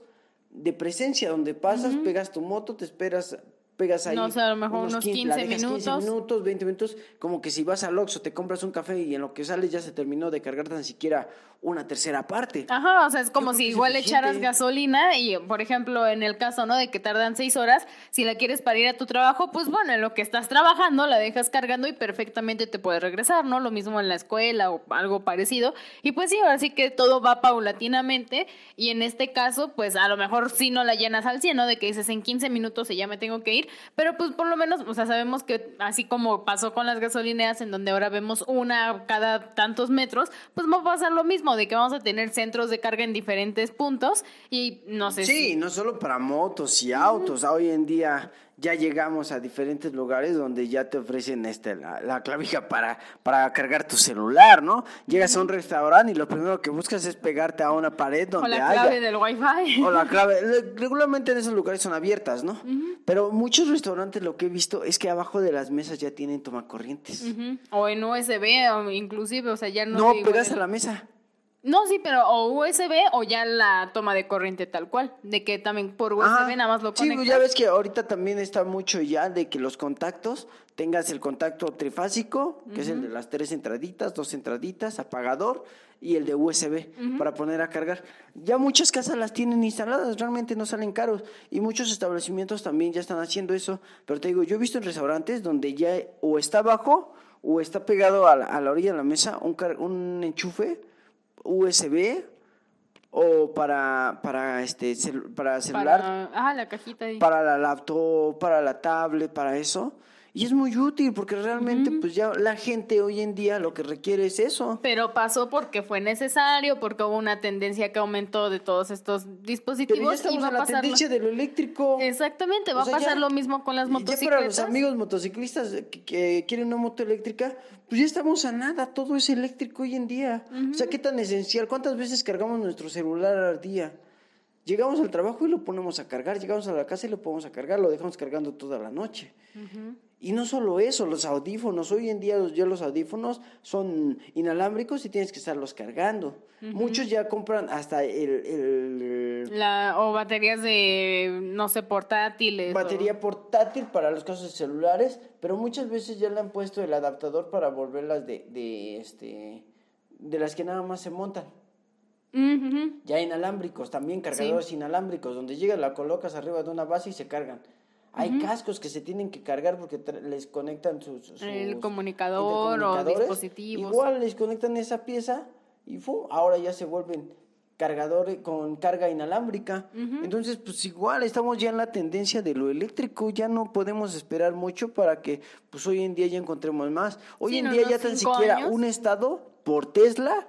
de presencia, donde pasas, pegas tu moto, te esperas, pegas ahí. No sé, a lo mejor unos 15, la 15 dejas 15 minutos. minutos, 20 minutos, como que si vas al Oxxo, te compras un café y en lo que sales ya se terminó de cargar tan siquiera una tercera parte. Ajá, o sea, es como si igual le echaras gasolina y, por ejemplo, en el caso, ¿no? De que tardan seis horas, si la quieres para ir a tu trabajo, pues bueno, en lo que estás trabajando la dejas cargando y perfectamente te puedes regresar, ¿no? Lo mismo en la escuela o algo parecido. Y pues sí, ahora sí que todo va paulatinamente y en este caso, pues a lo mejor sí no la llenas al 100, ¿no? De que dices en 15 minutos y ya me tengo que ir, pero pues por lo menos, o sea, sabemos que así como pasó con las gasolineras en donde ahora vemos una cada tantos metros, pues va a pasar lo mismo, de que vamos a tener centros de carga en diferentes puntos y no sé Sí, si... no solo para motos y autos. Hoy en día ya llegamos a diferentes lugares donde ya te ofrecen este, la, la clavija para, para cargar tu celular, ¿no? Llegas a un restaurante y lo primero que buscas es pegarte a una pared O donde la haya... clave del wifi. O la clave. Regularmente en esos lugares son abiertas, ¿no? Pero muchos restaurantes lo que he visto es que abajo de las mesas ya tienen tomacorrientes. Ujú. O en USB, o inclusive, o sea, ya no... No, pegas a la mesa. No, sí, pero o USB o ya la toma de corriente tal cual, de que también por USB Ajá. nada más lo Sí, conectas. ya ves que ahorita también está mucho ya de que los contactos tengas el contacto trifásico, que es el de las tres entraditas, dos entraditas, apagador y el de USB para poner a cargar. Ya muchas casas las tienen instaladas, realmente no salen caros y muchos establecimientos también ya están haciendo eso. Pero te digo, yo he visto en restaurantes donde ya o está abajo o está pegado a la, a la orilla de la mesa un, car- un enchufe USB o para para este cel- para celular, Para, ah, la cajita ahí. para la laptop, para la tablet, para eso. Y es muy útil porque realmente pues ya la gente hoy en día lo que requiere es eso. Pero pasó porque fue necesario, porque hubo una tendencia que aumentó de todos estos dispositivos. Pero ya y estamos va la a lo- tendencia de lo eléctrico. Exactamente, va O sea, a pasar ya- lo mismo con las y Ya motocicletas. para los amigos motociclistas que, que quieren una moto eléctrica, pues ya estamos a nada, todo es eléctrico hoy en día. O sea, qué tan esencial, ¿cuántas veces cargamos nuestro celular al día? Llegamos al trabajo y lo ponemos a cargar, llegamos a la casa y lo ponemos a cargar, lo dejamos cargando toda la noche. Y no solo eso, los audífonos, hoy en día los, ya los audífonos son inalámbricos y tienes que estarlos cargando. Muchos ya compran hasta el- el La, o baterías de, no sé, portátiles. o- batería portátil para los casos de celulares, pero muchas veces ya le han puesto el adaptador para volverlas de, de este de las que nada más se montan. Ya inalámbricos, también cargadores inalámbricos, donde llegas, la colocas arriba de una base y se cargan. Hay cascos que se tienen que cargar porque les conectan sus, sus El comunicador o dispositivos. Igual les conectan esa pieza y ¡fu! ahora ya se vuelven cargadores con carga inalámbrica. Entonces, pues igual estamos ya en la tendencia de lo eléctrico, ya no podemos esperar mucho para que pues hoy en día ya encontremos más. Hoy Sí, en día ya tan siquiera años. un estado por Tesla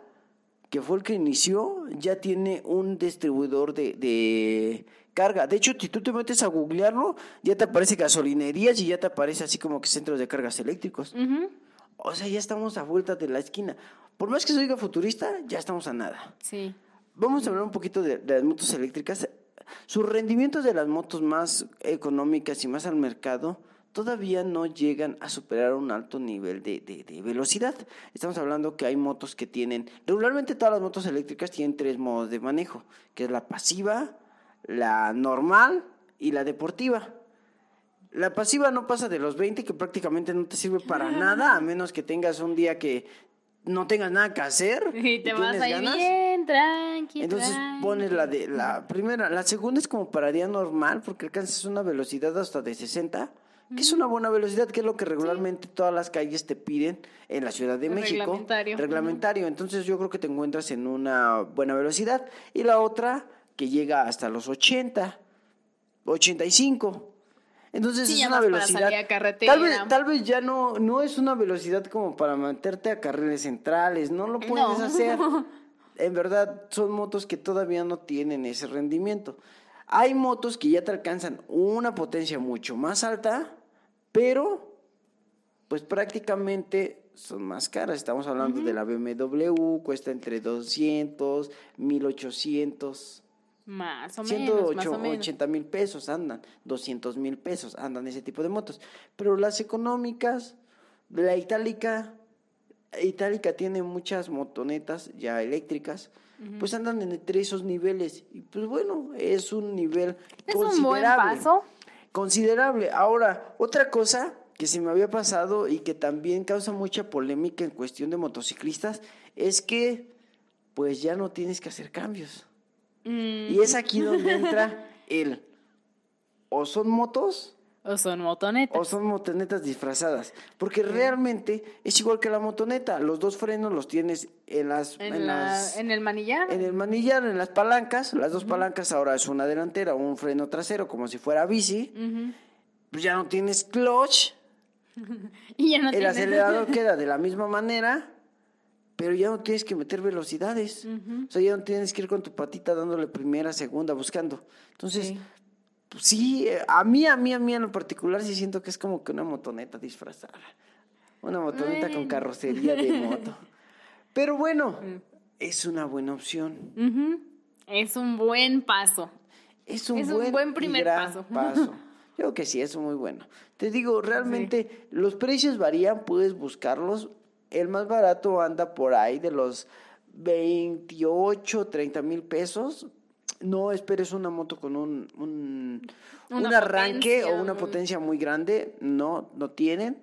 que fue el que inició, ya tiene un distribuidor de, de carga. De hecho, si tú te metes a googlearlo, ya te aparece gasolinerías y ya te aparece así como que centros de cargas eléctricos. Ujú. O sea, ya estamos a vuelta de la esquina. Por más que se oiga futurista, ya estamos a nada. Sí. Vamos a hablar un poquito de, de las motos eléctricas. Sus rendimientos de las motos más económicas y más al mercado todavía no llegan a superar un alto nivel de, de- de velocidad. Estamos hablando que hay motos que tienen, regularmente todas las motos eléctricas tienen tres modos de manejo, que es la pasiva, la normal y la deportiva. La pasiva no pasa de los 20, que prácticamente no te sirve para nada, a menos que tengas un día que no tengas nada que hacer. Y te vas tienes ahí ganas. bien, tranqui. Entonces tranqui. pones la de la primera, la segunda es como para día normal porque alcanzas una velocidad hasta de 60, que es una buena velocidad, que es lo que regularmente todas las calles te piden en la Ciudad de México. Reglamentario. Reglamentario. Entonces yo creo que te encuentras en una buena velocidad. Y la otra que llega hasta los 80, 85. Entonces Sí, es una velocidad. salir a carretera. Tal vez, tal vez ya no, no es una velocidad como para meterte a carriles centrales, no lo puedes No. hacer. En verdad, son motos que todavía no tienen ese rendimiento. Hay motos que ya te alcanzan una potencia mucho más alta, pero pues prácticamente son más caras. Estamos hablando de la BMW, cuesta entre 200, 1800. Más o menos, más o menos. 180 mil pesos andan, 200 mil pesos andan ese tipo de motos. Pero las económicas, la itálica, itálica tiene muchas motonetas ya eléctricas, pues andan entre esos niveles. Y pues bueno, es un nivel Es un buen considerable. paso. Considerable. Ahora, otra cosa que se me había pasado y que también causa mucha polémica en cuestión de motociclistas es que pues ya no tienes que hacer cambios. Mm, Y es aquí donde entra el o son motos o son motonetas. o son motonetas disfrazadas. Porque realmente es igual que la motoneta. Los dos frenos los tienes en las... en, en la- las- en el manillar. en el manillar, en las palancas. Las dos palancas ahora es una delantera o un freno trasero, como si fuera bici. Pues ya no tienes clutch. Y ya no El acelerador queda de la misma manera, pero ya no tienes que meter velocidades. O sea, ya no tienes que ir con tu patita dándole primera, segunda, buscando. Entonces, Sí. pues sí, eh, a mí, a mí, a mí en lo particular sí siento que es como que una motoneta disfrazada. Una motoneta con carrocería de moto. Pero bueno, Mm. es una buena opción. Es un buen paso. Es un, Es un buen, buen y primer paso. Yo creo que sí, es muy bueno. Te digo, realmente los precios varían, puedes buscarlos. El más barato anda por ahí de los 28, 30 mil pesos. No esperes una moto con un, un, Una un arranque potencia o una muy- potencia muy grande. No, no tienen.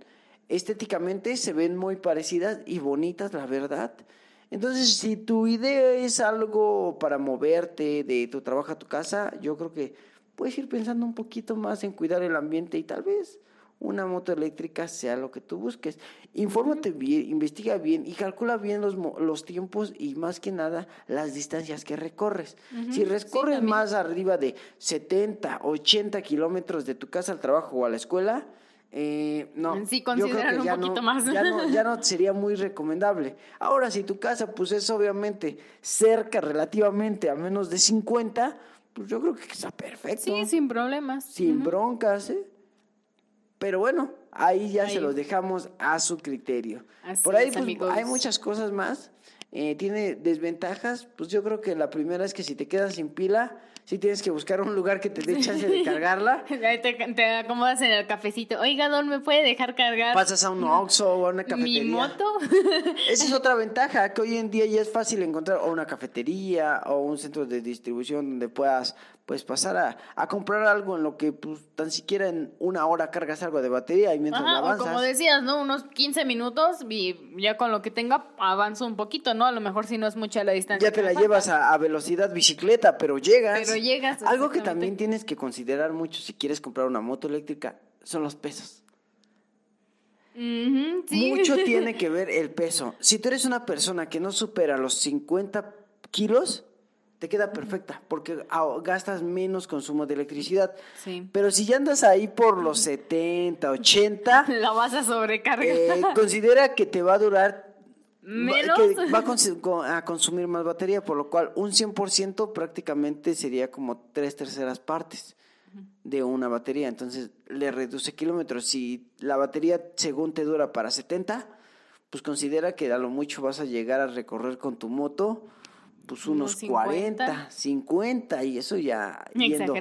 Estéticamente se ven muy parecidas y bonitas, la verdad. Entonces, si tu idea es algo para moverte de tu trabajo a tu casa, yo creo que puedes ir pensando un poquito más en cuidar el ambiente y tal vez una moto eléctrica sea lo que tú busques. Infórmate bien, investiga bien y calcula bien los, los tiempos y más que nada las distancias que recorres. Si recorres más arriba de 70, 80 kilómetros de tu casa al trabajo o a la escuela, eh, no. Sí, yo creo que un ya poquito no- más. Ya no, ya no sería muy recomendable. Ahora, si tu casa pues es obviamente cerca relativamente a menos de 50, pues yo creo que está perfecto. Sí, sin problemas. sin broncas, ¿eh? Pero bueno, ahí ya Ahí. se los dejamos a su criterio. Así Por ahí es, pues, hay muchas cosas más. Eh, tiene desventajas, pues yo creo que la primera es que si te quedas sin pila, sí tienes que buscar un lugar que te dé chance de cargarla. Te, te acomodas en el cafecito. Oiga, Don, ¿me puede dejar cargar Pasas a un Oxxo o a una cafetería. mi moto? Esa es otra ventaja, que hoy en día ya es fácil encontrar o una cafetería o un centro de distribución donde puedas pues pasar a, a comprar algo en lo que pues tan siquiera en una hora cargas algo de batería y mientras la Ajá, o avanzas. como decías, ¿no? Unos 15 minutos y ya con lo que tenga avanzo un poquito, ¿no? A lo mejor si no es mucha la distancia. Ya te la falta. llevas a, a velocidad bicicleta, pero llegas. Pero llegas, Algo que también tienes que considerar mucho si quieres comprar una moto eléctrica son los pesos. Sí. Mucho tiene que ver el peso. Si tú eres una persona que no supera los 50 kilos, te queda perfecta porque gastas menos consumo de electricidad. Sí. Pero si ya andas ahí por los 70, 80, La vas a sobrecargar. eh, considera que te va a durar Menos. que va a consumir más batería, por lo cual un 100% prácticamente sería como tres terceras partes de una batería. Entonces le reduce kilómetros. Si la batería según te dura para 70, pues considera que a lo mucho vas a llegar a recorrer con tu moto pues unos, Unos 40, 50. 50 y eso ya yendo,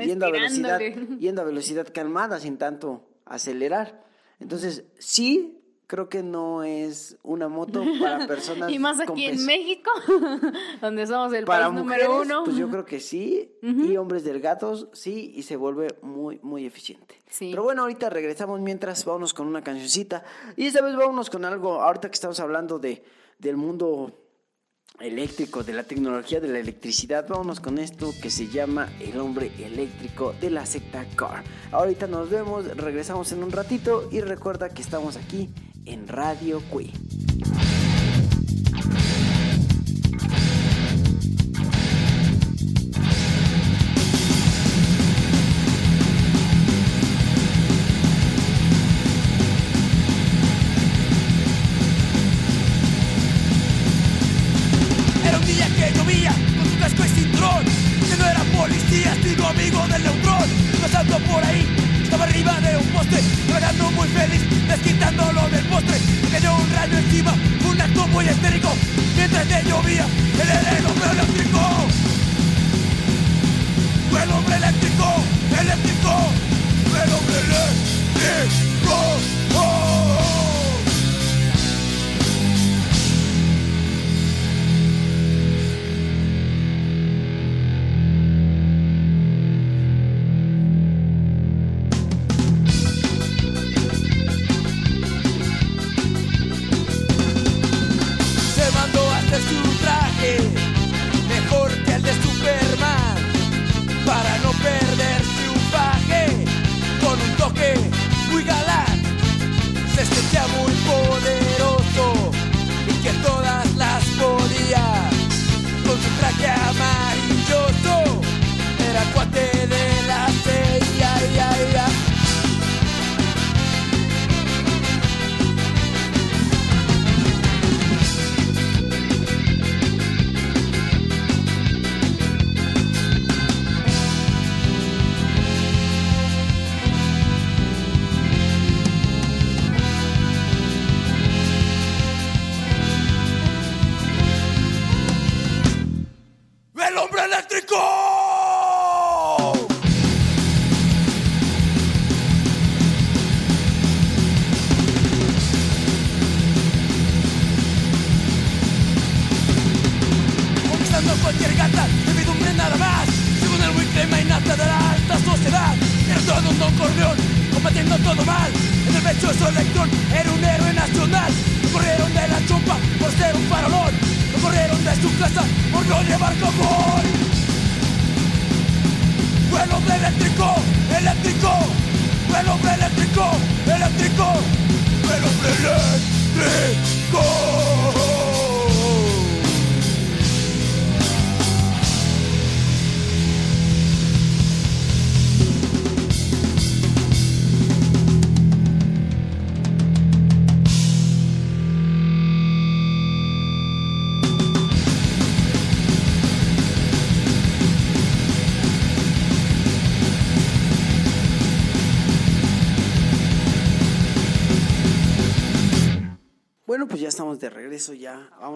yendo a velocidad yendo a velocidad calmada sin tanto acelerar. Entonces, sí, creo que no es una moto para personas Y más con aquí en. México, donde somos el Para país mujeres, número uno. pues yo creo que sí, y hombres delgados, sí, y se vuelve muy, muy eficiente. Sí. Pero bueno, ahorita regresamos mientras, vámonos con una cancioncita, y esta vez vámonos con algo, ahorita que estamos hablando de, del mundo eléctrico, de la tecnología de la electricidad, vámonos con esto que se llama El hombre eléctrico de la secta Car. Ahorita nos vemos, regresamos en un ratito, y recuerda que estamos aquí en Radio Cui.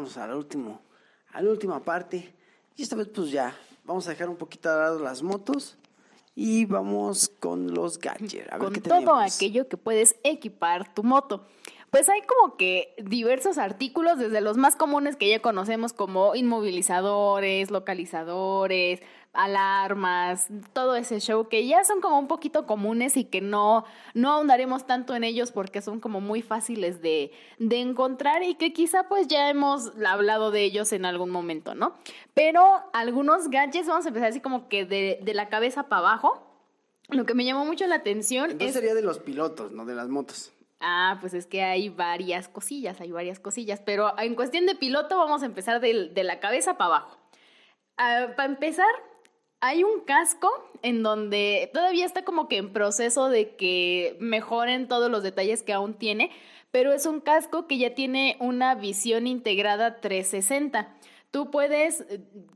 Vámonos al último, a la última parte. Y esta vez pues ya vamos a dejar un poquito de lado las motos y vamos con los gadgets. A ver con qué todo aquello que puedes equipar tu moto. Pues hay como que diversos artículos, desde los más comunes que ya conocemos como inmovilizadores, localizadores, alarmas, todo ese show que ya son como un poquito comunes y que no, no ahondaremos tanto en ellos porque son como muy fáciles de, de encontrar y que quizá pues ya hemos hablado de ellos en algún momento, ¿no? Pero algunos gadgets, vamos a empezar así como que de, de la cabeza para abajo. Lo que me llamó mucho la atención Entonces es... sería de los pilotos, no de las motos. Ah, pues es que hay varias cosillas, hay varias cosillas, pero en cuestión de piloto vamos a empezar del- de, la cabeza para abajo. para empezar, hay un casco en donde todavía está como que en proceso de que mejoren todos los detalles que aún tiene, pero es un casco que ya tiene una visión integrada 360. Tú puedes,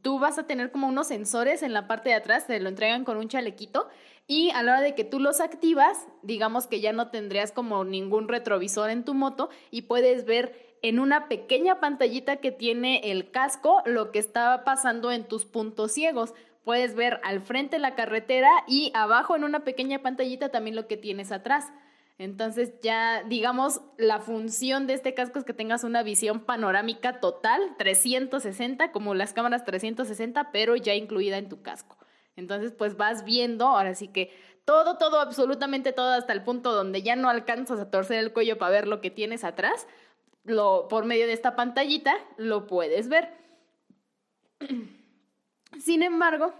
tú vas a tener como unos sensores en la parte de atrás, te lo entregan con un chalequito y a la hora de que tú los activas, digamos que ya no tendrías como ningún retrovisor en tu moto y puedes ver en una pequeña pantallita que tiene el casco lo que está pasando en tus puntos ciegos. Puedes ver al frente la carretera y abajo en una pequeña pantallita también lo que tienes atrás. Entonces ya, digamos, la función de este casco es que tengas una visión panorámica total, 360, como las cámaras 360, pero ya incluida en tu casco. Entonces, pues vas viendo, ahora sí que todo, todo, absolutamente todo, hasta el punto donde ya no alcanzas a torcer el cuello para ver lo que tienes atrás, lo, por medio de esta pantallita lo puedes ver. Sin embargo,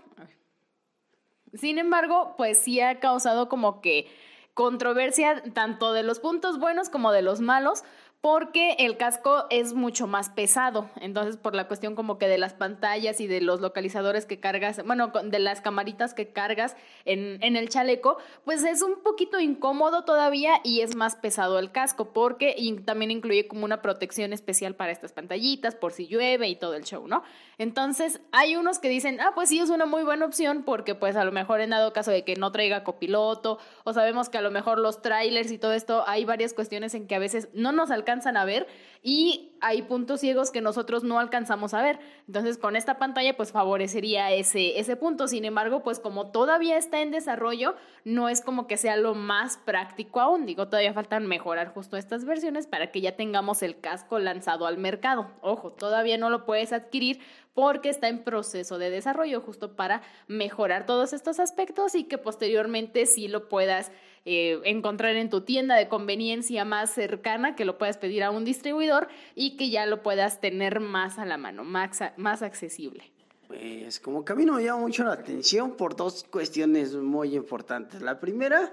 sin embargo, pues sí ha causado como que controversia tanto de los puntos buenos como de los malos, porque el casco es mucho más pesado. Entonces, por la cuestión como que de las pantallas y de los localizadores que cargas, bueno, de las camaritas que cargas en, en el chaleco, pues es un poquito incómodo todavía y es más pesado el casco, porque y también incluye como una protección especial para estas pantallitas, por si llueve y todo el show, ¿no? Entonces, hay unos que dicen, ah, pues sí, es una muy buena opción, porque pues a lo mejor en dado caso de que no traiga copiloto, o sabemos que a lo mejor los trailers y todo esto, hay varias cuestiones en que a veces no nos alcanzan a ver y hay puntos ciegos que nosotros no alcanzamos a ver. Entonces, con esta pantalla, pues favorecería ese, ese punto. Sin embargo, pues como todavía está en desarrollo, no es como que sea lo más práctico aún. Digo, todavía faltan mejorar justo estas versiones para que ya tengamos el casco lanzado al mercado. Ojo, todavía no lo puedes adquirir porque está en proceso de desarrollo justo para mejorar todos estos aspectos y que posteriormente sí lo puedas eh, encontrar en tu tienda de conveniencia más cercana, que lo puedas pedir a un distribuidor y que ya lo puedas tener más a la mano, más, más accesible. Pues como que a mí no me llama mucho la atención por dos cuestiones muy importantes. La primera,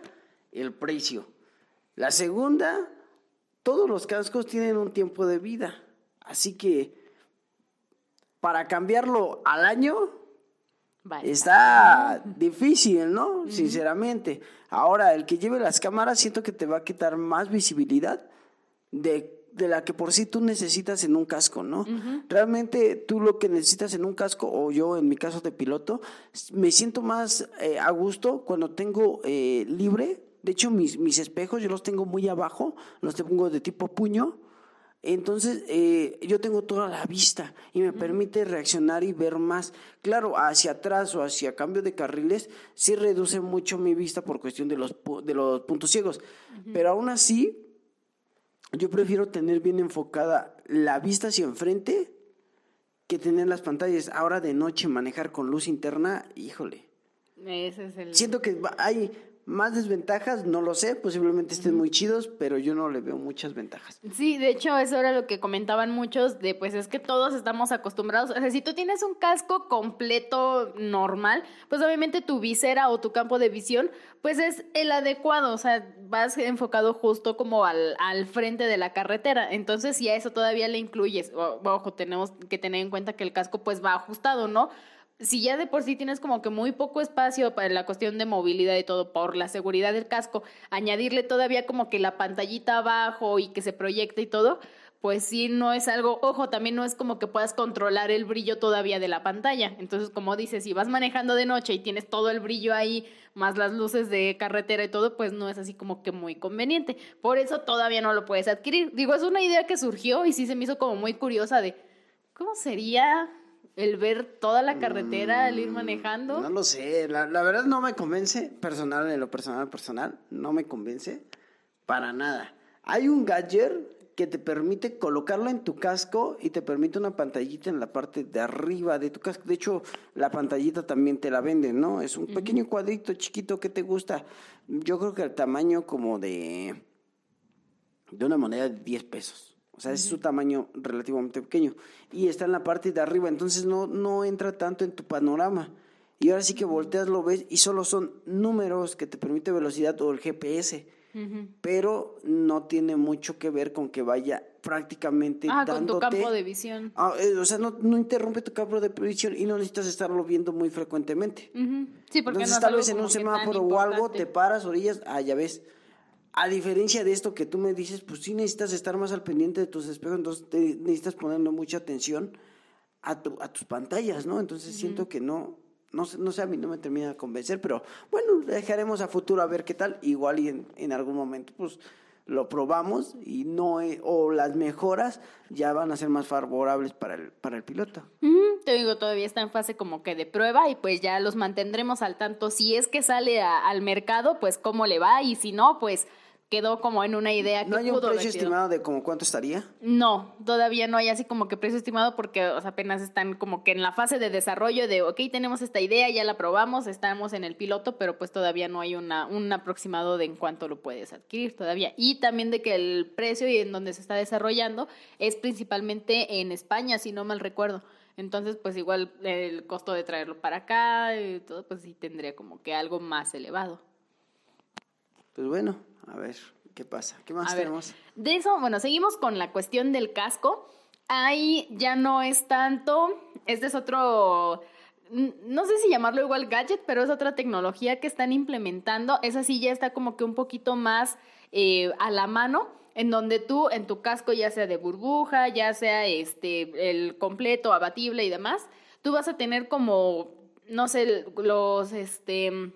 el precio. La segunda, todos los cascos tienen un tiempo de vida. Así que para cambiarlo al año Vale. está difícil, ¿no? Sinceramente. Ahora, el que lleve las cámaras siento que te va a quitar más visibilidad de, de la que por sí tú necesitas en un casco, ¿no? Realmente tú lo que necesitas en un casco, o yo en mi caso de piloto, me siento más eh, a gusto cuando tengo eh, libre. De hecho, mis, mis espejos yo los tengo muy abajo, los tengo de tipo puño. Entonces, eh, yo tengo toda la vista y me permite reaccionar y ver más. Claro, hacia atrás o hacia cambio de carriles, sí reduce mucho mi vista por cuestión de los, de los puntos ciegos. Pero aún así, yo prefiero tener bien enfocada la vista hacia enfrente que tener las pantallas. Ahora de noche manejar con luz interna, híjole. Ese es el... Siento que hay Más desventajas, no lo sé, posiblemente estén muy chidos, pero yo no le veo muchas ventajas. Sí, de hecho, eso era lo que comentaban muchos, de pues es que todos estamos acostumbrados, o sea, si tú tienes un casco completo normal, pues obviamente tu visera o tu campo de visión, pues es el adecuado, o sea, vas enfocado justo como al, al frente de la carretera, entonces si a eso todavía le incluyes, ojo, tenemos que tener en cuenta que el casco pues va ajustado, ¿no? Si ya de por sí tienes como que muy poco espacio para la cuestión de movilidad y todo por la seguridad del casco, añadirle todavía como que la pantallita abajo y que se proyecte y todo, pues sí no es algo, ojo, también no es como que puedas controlar el brillo todavía de la pantalla. Entonces, como dices, si vas manejando de noche y tienes todo el brillo ahí, más las luces de carretera y todo, pues no es así como que muy conveniente. Por eso todavía no lo puedes adquirir. Digo, es una idea que surgió y sí se me hizo como muy curiosa de cómo sería el ver toda la carretera al ir manejando. Mm, No lo sé, la, la verdad no me convence, personal, en lo personal, personal, no me convence para nada. Hay un gadget que te permite colocarlo en tu casco y te permite una pantallita en la parte de arriba de tu casco. De hecho, la pantallita también te la venden, ¿no? Es un pequeño cuadrito chiquito que te gusta. Yo creo que el tamaño como de de una moneda de 10 pesos. O sea, es su tamaño relativamente pequeño. Y está en la parte de arriba, entonces no, no entra tanto en tu panorama. Y ahora sí que volteas, lo ves y solo son números que te permite velocidad o el GPS. Pero no tiene mucho que ver con que vaya prácticamente Ah, con tu dándote- campo de visión. Ah, eh, o sea, no, no interrumpe tu campo de visión y no necesitas estarlo viendo muy frecuentemente. Sí, porque Entonces, no tal vez en un semáforo o algo te paras, orillas, ah, ya ves. A diferencia de esto que tú me dices, pues sí necesitas estar más al pendiente de tus espejos, entonces te necesitas ponerle mucha atención a, tu- a tus pantallas, ¿no? Entonces siento que no, no no sé, a mí no me termina de convencer, pero bueno, dejaremos a futuro a ver qué tal. Igual y en, en algún momento, pues lo probamos y no, eh, o las mejoras ya van a ser más favorables para el, para el piloto. Te digo, todavía está en fase como que de prueba y pues ya los mantendremos al tanto. Si es que sale a- al mercado, pues cómo le va y si no, pues quedó como en una idea que ¿No hay un pudo haber precio sido. estimado de como cuánto estaría? No, todavía no hay así como que precio estimado porque o sea, apenas están como que en la fase de desarrollo de, ok, tenemos esta idea, ya la probamos, estamos en el piloto, pero pues todavía no hay una, un aproximado de en cuánto lo puedes adquirir todavía. Y también de que el precio y en donde se está desarrollando es principalmente en España, si no mal recuerdo. Entonces, pues igual el costo de traerlo para acá y todo, pues sí tendría como que algo más elevado. Pues bueno, a ver, ¿qué pasa? ¿Qué más A ver, tenemos? de eso, bueno, seguimos con la cuestión del casco. Ahí ya no es tanto, este es otro, no sé si llamarlo igual gadget, pero es otra tecnología que están implementando. Esa sí ya está como que un poquito más eh, a la mano, en donde tú en tu casco, ya sea de burbuja, ya sea este, el completo, abatible y demás, tú vas a tener como, no sé, los, este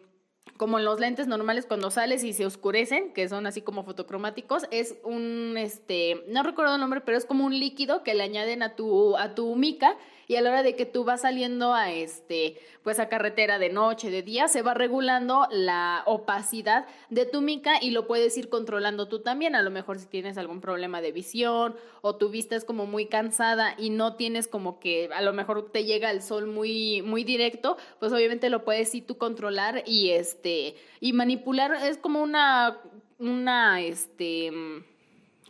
como en los lentes normales cuando sales y se oscurecen, que son así como fotocromáticos, es un, este, no recuerdo el nombre, pero es como un líquido que le añaden a tu, a tu mica y a la hora de que tú vas saliendo a, este, pues a carretera de noche, de día, se va regulando la opacidad de tu mica y lo puedes ir controlando tú también. A lo mejor si tienes algún problema de visión o tu vista es como muy cansada y no tienes como que a lo mejor te llega el sol muy, muy directo, pues obviamente lo puedes ir tú controlar y este y manipular. Es como una, una, este,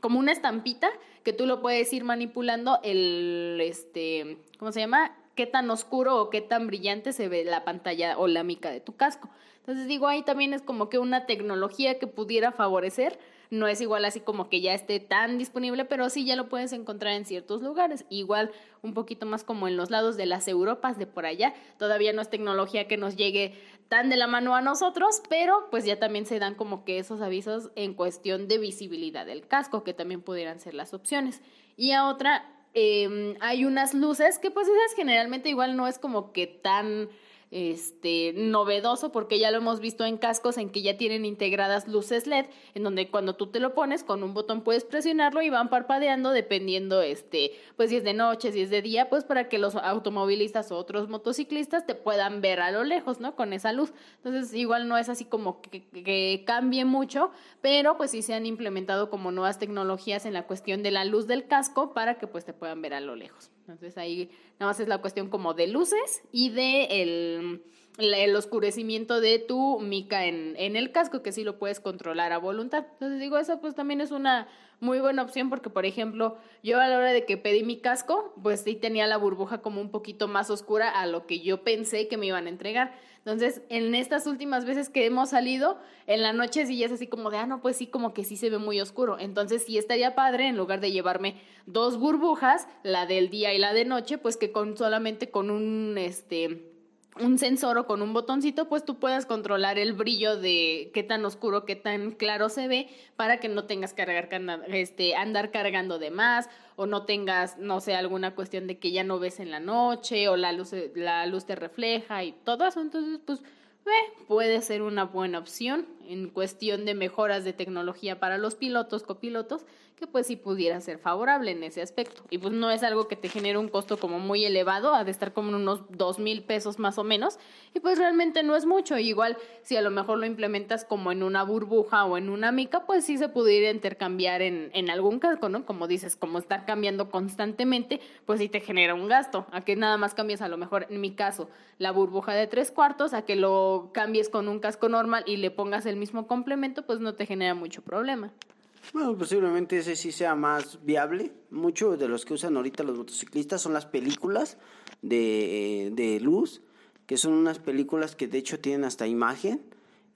como una estampita que tú lo puedes ir manipulando el, este, ¿cómo se llama? Qué tan oscuro o qué tan brillante se ve la pantalla o la mica de tu casco. Entonces digo, ahí también es como que una tecnología que pudiera favorecer. No es igual así como que ya esté tan disponible, pero sí ya lo puedes encontrar en ciertos lugares. Igual un poquito más como en los lados de las Europas, de por allá. Todavía no es tecnología que nos llegue tan de la mano a nosotros, pero pues ya también se dan como que esos avisos en cuestión de visibilidad del casco, que también pudieran ser las opciones. Y a otra, eh, hay unas luces que pues esas generalmente igual no es como que tan este novedoso porque ya lo hemos visto en cascos en que ya tienen integradas luces LED en donde cuando tú te lo pones con un botón puedes presionarlo y van parpadeando dependiendo este pues si es de noche si es de día pues para que los automovilistas o otros motociclistas te puedan ver a lo lejos no con esa luz. Entonces igual no es así como que, cambie mucho pero pues sí se han implementado como nuevas tecnologías en la cuestión de la luz del casco para que pues te puedan ver a lo lejos entonces ahí nada más es la cuestión como de luces y de el, el oscurecimiento de tu mica en, en el casco, que sí lo puedes controlar a voluntad. Entonces digo, esa pues también es una muy buena opción porque, por ejemplo, yo a la hora de que pedí mi casco, pues sí tenía la burbuja como un poquito más oscura a lo que yo pensé que me iban a entregar. Entonces, en estas últimas veces que hemos salido, en la noche sí es así como de, ah, no, pues sí, como que sí se ve muy oscuro. Entonces, sí estaría padre, en lugar de llevarme dos burbujas, la del día y la de noche, pues que con solamente con un, este, un sensor o con un botoncito, pues tú puedas controlar el brillo de qué tan oscuro, qué tan claro se ve, para que no tengas que cargar, este, andar cargando de más, o no tengas, no sé, alguna cuestión de que ya no ves en la noche, o la luz, la luz te refleja y todo eso. Entonces, pues, eh, puede ser una buena opción en cuestión de mejoras de tecnología para los pilotos, copilotos, que pues sí pudiera ser favorable en ese aspecto. Y pues no es algo que te genere un costo como muy elevado, ha de estar como unos dos mil pesos más o menos, y pues realmente no es mucho. Igual si a lo mejor lo implementas como en una burbuja o en una mica, pues sí se pudiera intercambiar en, en algún casco, ¿no? Como dices, como estar cambiando constantemente, pues sí te genera un gasto. A que nada más cambies a lo mejor, en mi caso, la burbuja de tres cuartos, a que lo cambies con un casco normal y le pongas el mismo complemento, pues no te genera mucho problema. Bueno, posiblemente ese sí sea más viable. Muchos de los que usan ahorita los motociclistas son las películas de, de luz, que son unas películas que de hecho tienen hasta imagen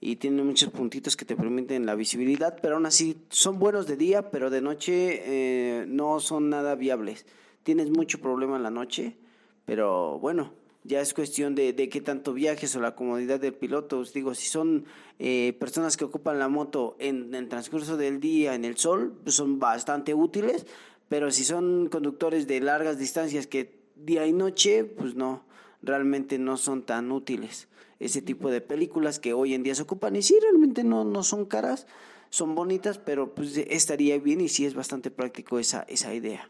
y tienen muchos puntitos que te permiten la visibilidad, pero aún así son buenos de día, pero de noche eh, no son nada viables. Tienes mucho problema en la noche, pero bueno, ya es cuestión de, de qué tanto viajes o la comodidad del piloto. Os digo, si son eh, personas que ocupan la moto en el transcurso del día en el sol, pues son bastante útiles, pero si son conductores de largas distancias que día y noche, pues no, realmente no son tan útiles. Ese tipo de películas que hoy en día se ocupan y sí, realmente no, no son caras, son bonitas, pero pues estaría bien y sí es bastante práctico esa, esa idea.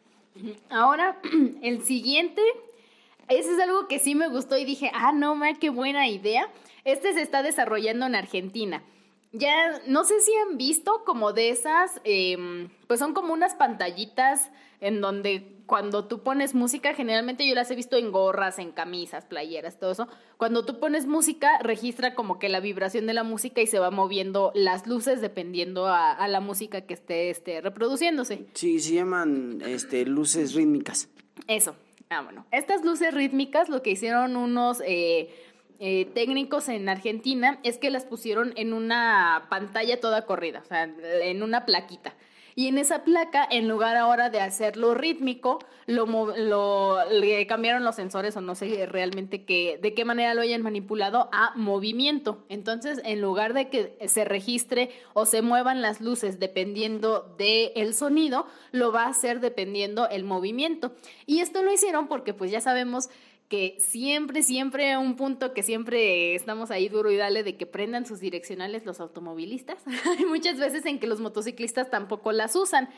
Ahora, el siguiente, ese es algo que sí me gustó y dije, ah, no, ma, qué buena idea. Este se está desarrollando en Argentina. Ya, no sé si han visto como de esas, em, pues son como unas pantallitas en donde cuando tú pones música, generalmente yo las he visto en gorras, en camisas, playeras, todo eso. Cuando tú pones música, registra como que la vibración de la música y se va moviendo las luces dependiendo a, a la música que esté, esté reproduciéndose. Sí, se llaman este, luces rítmicas. Eso. Ah, bueno. Estas luces rítmicas, lo que hicieron unos eh, eh, técnicos en Argentina es que las pusieron en una pantalla toda corrida, o sea, en una plaquita. Y en esa placa, en lugar ahora de hacerlo rítmico, lo, lo le cambiaron los sensores o no sé realmente qué, de qué manera lo hayan manipulado a movimiento. Entonces, en lugar de que se registre o se muevan las luces dependiendo del sonido, lo va a hacer dependiendo el movimiento. Y esto lo hicieron porque pues ya sabemos que siempre, siempre un punto que siempre estamos ahí duro y dale de que prendan sus direccionales los automovilistas. Hay muchas veces en que los motociclistas tampoco las usan.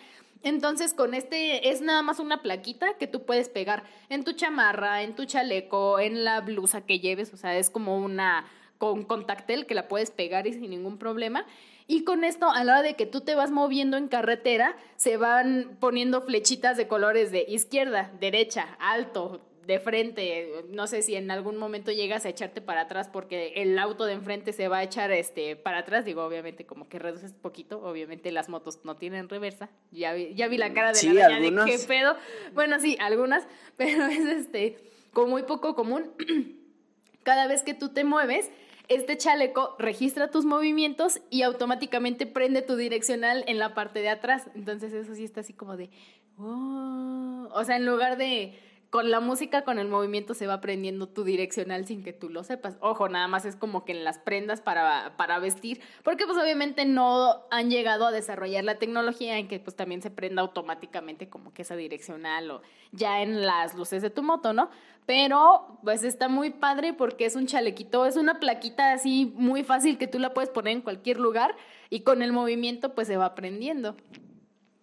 Entonces, con este es nada más una plaquita que tú puedes pegar en tu chamarra, en tu chaleco, en la blusa que lleves. O sea, es como una con contactel que la puedes pegar y sin ningún problema. Y con esto, a la hora de que tú te vas moviendo en carretera, se van poniendo flechitas de colores de izquierda, derecha, alto, de frente. No sé si en algún momento llegas a echarte para atrás porque el auto de enfrente se va a echar este para atrás. Digo, obviamente, como que reduces poquito. Obviamente, las motos no tienen reversa. Ya vi, ya vi la cara de Sí, la de qué pedo. Bueno, sí, algunas, pero es este como muy poco común. Cada vez que tú te mueves, este chaleco registra tus movimientos y automáticamente prende tu direccional en la parte de atrás. Entonces eso sí está así como de... "Oh". O sea, en lugar de... Con la música, con el movimiento se va aprendiendo tu direccional sin que tú lo sepas. Ojo, nada más es como que en las prendas para, para vestir, porque pues obviamente no han llegado a desarrollar la tecnología en que pues también se prenda automáticamente como que esa direccional o ya en las luces de tu moto, ¿no? Pero pues está muy padre porque es un chalequito, es una plaquita así muy fácil que tú la puedes poner en cualquier lugar y con el movimiento pues se va aprendiendo.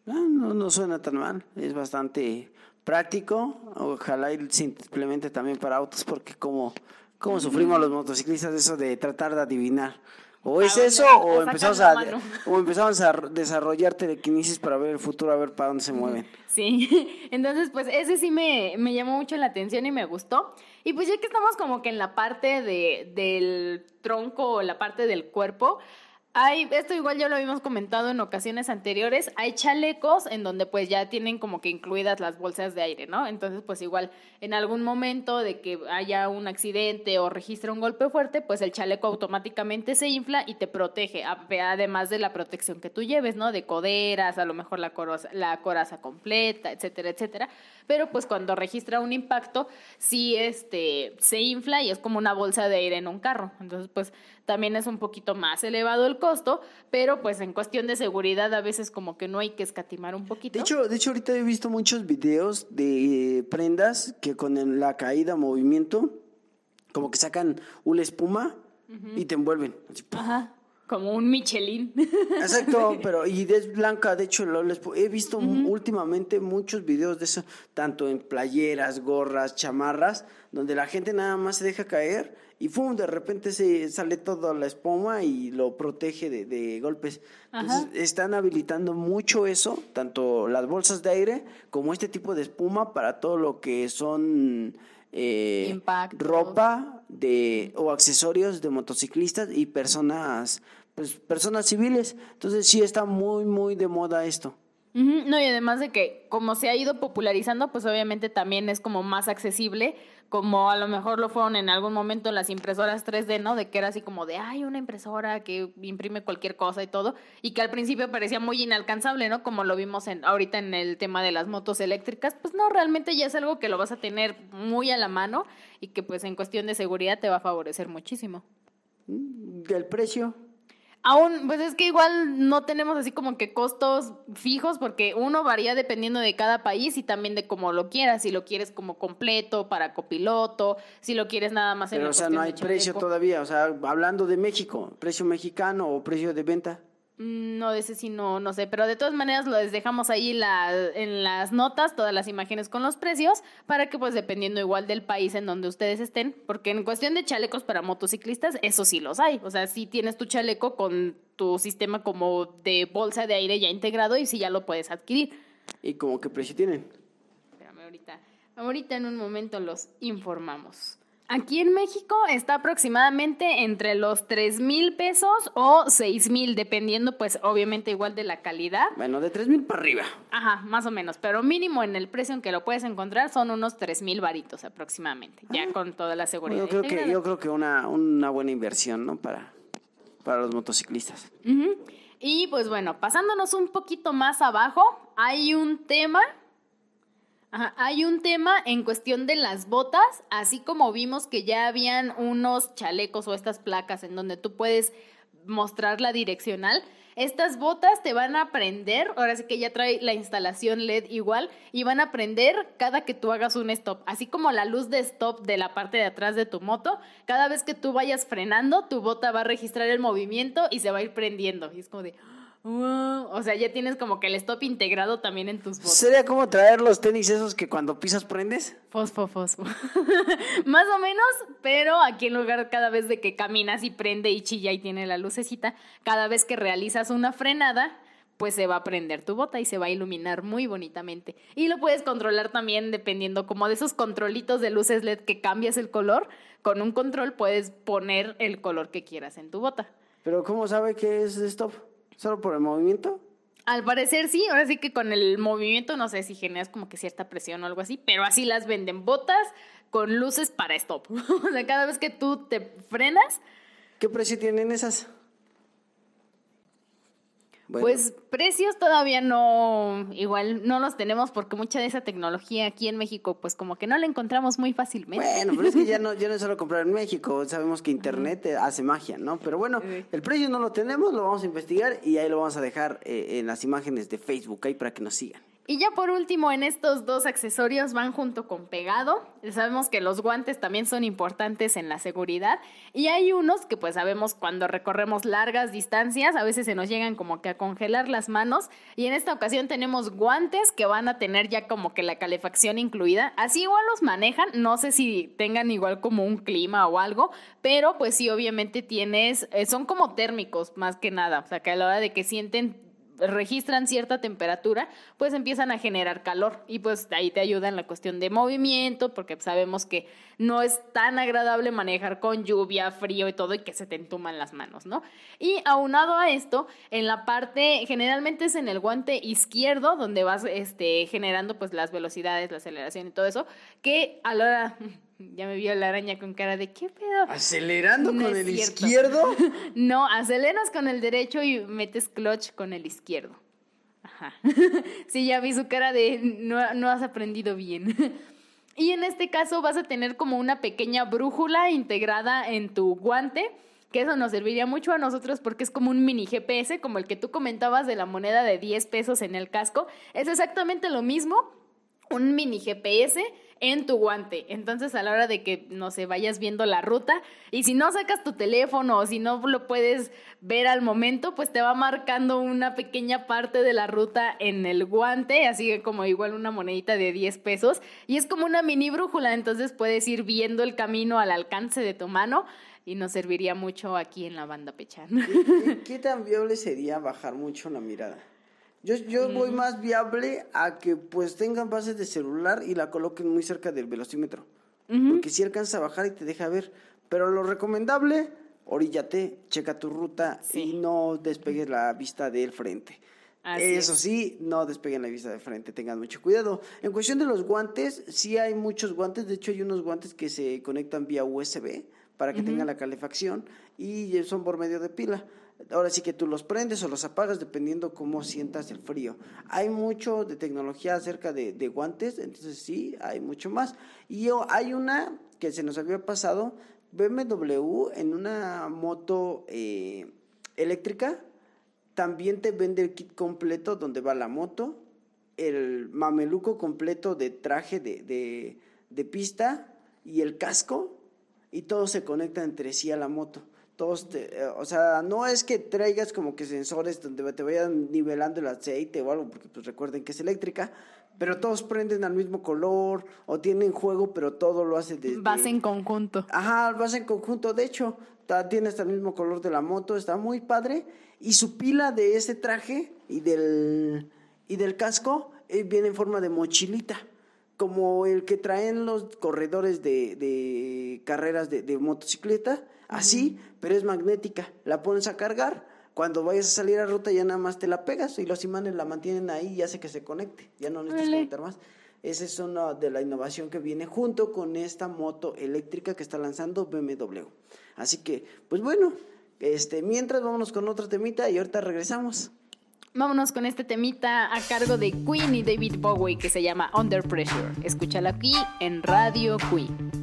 Ah, no, no suena tan mal, es bastante práctico. Ojalá y se implemente también para autos, porque como, como sufrimos los motociclistas eso de tratar de adivinar. O es eso, o empezamos, a, o empezamos a desarrollar telequinesis para ver el futuro, a ver para dónde se mueven. Sí, entonces pues ese sí me, me llamó mucho la atención y me gustó. Y pues ya que estamos como que en la parte de, del tronco o la parte del cuerpo, hay, esto igual ya lo habíamos comentado en ocasiones anteriores, hay chalecos en donde pues ya tienen como que incluidas las bolsas de aire, ¿no? Entonces pues igual en algún momento de que haya un accidente o registre un golpe fuerte, pues el chaleco automáticamente se infla y te protege, además de la protección que tú lleves, ¿no? De coderas, a lo mejor la, coroza- la coraza completa, etcétera, etcétera. Pero pues cuando registra un impacto, sí este, se infla y es como una bolsa de aire en un carro. Entonces pues también es un poquito más elevado el costo, pero pues en cuestión de seguridad a veces como que no hay que escatimar un poquito. De hecho, de hecho, ahorita he visto muchos videos de prendas que con la caída, movimiento, como que sacan una espuma y te envuelven. Ajá, como un Michelin. Exacto, pero y es blanca, de hecho lo- les he visto últimamente muchos videos de eso, tanto en playeras, gorras, chamarras, donde la gente nada más se deja caer y ¡fum! de repente se sale toda la espuma y lo protege de, de golpes. Entonces están habilitando mucho eso, tanto las bolsas de aire como este tipo de espuma para todo lo que son eh, ropa de o accesorios de motociclistas y personas pues personas civiles entonces sí está muy muy de moda esto No, y además de que como se ha ido popularizando, pues obviamente también es como más accesible, como a lo mejor lo fueron en algún momento las impresoras 3D, ¿no? De que era así como de, ay, una impresora que imprime cualquier cosa y todo, y que al principio parecía muy inalcanzable, ¿no? Como lo vimos en, ahorita en el tema de las motos eléctricas, pues no, realmente ya es algo que lo vas a tener muy a la mano y que pues en cuestión de seguridad te va a favorecer muchísimo. el precio Aún, pues es que igual no tenemos así como que costos fijos porque uno varía dependiendo de cada país y también de cómo lo quieras, si lo quieres como completo para copiloto, si lo quieres nada más en pero o sea no hay precio todavía o sea hablando de México precio mexicano o precio de venta No, de ese sí no, no sé, pero de todas maneras lo dejamos ahí la, en las notas, todas las imágenes con los precios, para que pues dependiendo igual del país en donde ustedes estén, porque en cuestión de chalecos para motociclistas, eso sí los hay, o sea, sí tienes tu chaleco con tu sistema como de bolsa de aire ya integrado y sí ya lo puedes adquirir. y como qué precio tienen Espérame, ahorita, ahorita en un momento los informamos. Aquí en México está aproximadamente entre los 3 mil pesos o 6 mil, dependiendo pues obviamente igual de la calidad. bueno de tres mil para arriba Ajá, más o menos, pero mínimo en el precio en que lo puedes encontrar son unos 3 mil varitos aproximadamente, ya con toda la seguridad. yo creo que yo creo que una una buena inversión no para para los motociclistas. Y pues bueno, pasándonos un poquito más abajo, hay un tema. Hay un tema en cuestión de las botas, así como vimos que ya habían unos chalecos o estas placas en donde tú puedes mostrar la direccional. Estas botas te van a prender, ahora sí que ya trae la instalación LED igual, y van a prender cada que tú hagas un stop. Así como la luz de stop de la parte de atrás de tu moto, cada vez que tú vayas frenando, tu bota va a registrar el movimiento y se va a ir prendiendo. Y es como de, wow. O sea, ya tienes como que el stop integrado también en tus botas. sería como traer los tenis esos que cuando pisas prendes Fosfo, fosfo. Más o menos, pero aquí en lugar cada vez de que caminas y prende y chilla y tiene la lucecita, cada vez que realizas una frenada, pues se va a prender tu bota y se va a iluminar muy bonitamente. Y lo puedes controlar también dependiendo como de esos controlitos de luces LED que cambias el color. Con un control puedes poner el color que quieras en tu bota. pero cómo sabe que es stop solo por el movimiento Al parecer sí, ahora sí que con el movimiento no sé si generas como que cierta presión o algo así, pero así las venden botas con luces para stop. o sea, cada vez que tú te frenas, ¿Qué precio tienen esas? Bueno, pues precios todavía no, igual no los tenemos porque mucha de esa tecnología aquí en México pues como que no la encontramos muy fácilmente. bueno, pero es que ya no, ya no es solo comprar en México, sabemos que internet hace magia, ¿no? Pero bueno, el precio no lo tenemos, lo vamos a investigar y ahí lo vamos a dejar eh, en las imágenes de Facebook ahí para que nos sigan. Y ya por último, en estos dos accesorios van junto con pegado. Sabemos que los guantes también son importantes en la seguridad. Y hay unos que pues sabemos cuando recorremos largas distancias, a veces se nos llegan como que a congelar las manos. Y en esta ocasión tenemos guantes que van a tener ya como que la calefacción incluida. Así igual los manejan, no sé si tengan igual como un clima o algo, pero pues sí, obviamente tienes, eh, son como térmicos más que nada. O sea que a la hora de que sienten registran cierta temperatura, pues empiezan a generar calor y pues ahí te ayuda en la cuestión de movimiento, porque sabemos que no es tan agradable manejar con lluvia, frío y todo y que se te entuman las manos, ¿no? Y aunado a esto, en la parte, generalmente es en el guante izquierdo donde vas este, generando pues las velocidades, la aceleración y todo eso, que a la hora... Ya me vio la araña con cara de ¿qué pedo? ¿Acelerando No con el cierto. izquierdo? No, aceleras con el derecho y metes clutch con el izquierdo. Ajá. Sí, ya vi su cara de no, no has aprendido bien. Y en este caso vas a tener como una pequeña brújula integrada en tu guante, que eso nos serviría mucho a nosotros porque es como un mini GPS, como el que tú comentabas de la moneda de 10 pesos en el casco. Es exactamente lo mismo, un mini GPS en tu guante. Entonces, a la hora de que, no sé, vayas viendo la ruta, y si no sacas tu teléfono o si no lo puedes ver al momento, pues te va marcando una pequeña parte de la ruta en el guante, así como igual una monedita de 10 pesos. Y es como una mini brújula, entonces puedes ir viendo el camino al alcance de tu mano. Y nos serviría mucho aquí en la banda Pechán. ¿Qué, qué tan viable sería bajar mucho la mirada? Yo, yo voy más viable a que pues tengan bases de celular y la coloquen muy cerca del velocímetro. Porque si alcanza a bajar y te deja ver. Pero lo recomendable, oríllate, checa tu ruta Sí. y no despegues la vista del frente. Así Eso es. sí, no despeguen la vista de frente, tengan mucho cuidado. En cuestión de los guantes, sí hay muchos guantes, de hecho hay unos guantes que se conectan vía USB para que tengan la calefacción y son por medio de pila. Ahora sí que tú los prendes o los apagas dependiendo cómo sientas el frío. Hay mucho de tecnología acerca de, guantes, entonces sí, hay mucho más. Y oh, hay una que se nos había pasado, BMW en una moto eh, eléctrica, también te vende el kit completo donde va la moto, el mameluco completo de traje de, de, de pista y el casco, y todo se conecta entre sí a la moto. Todos te- eh, o sea, no es que traigas como que sensores donde te vayan nivelando el aceite o algo, porque pues recuerden que es eléctrica, pero todos prenden al mismo color o tienen juego, pero todo lo hace desde... Vas en conjunto. Ajá, vas en conjunto. De hecho, tiene hasta el mismo color de la moto, está muy padre. Y su pila de ese traje y del, y del casco eh, viene en forma de mochilita, como el que traen los corredores de, de carreras de, de motocicleta, así, pero es magnética. La pones a cargar. Cuando vayas a salir a ruta ya nada más te la pegas y los imanes la mantienen ahí y hace que se conecte. Ya no necesitas conectar más. Esa es una de la innovación que viene junto con esta moto eléctrica que está lanzando BMW. Así que, pues bueno, este, mientras vámonos con otro temita y ahorita regresamos. Vámonos con este temita a cargo de Queen y David Bowie que se llama Under Pressure. Escúchala aquí en Radio Queen.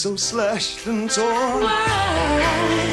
So slashed and torn. Insanity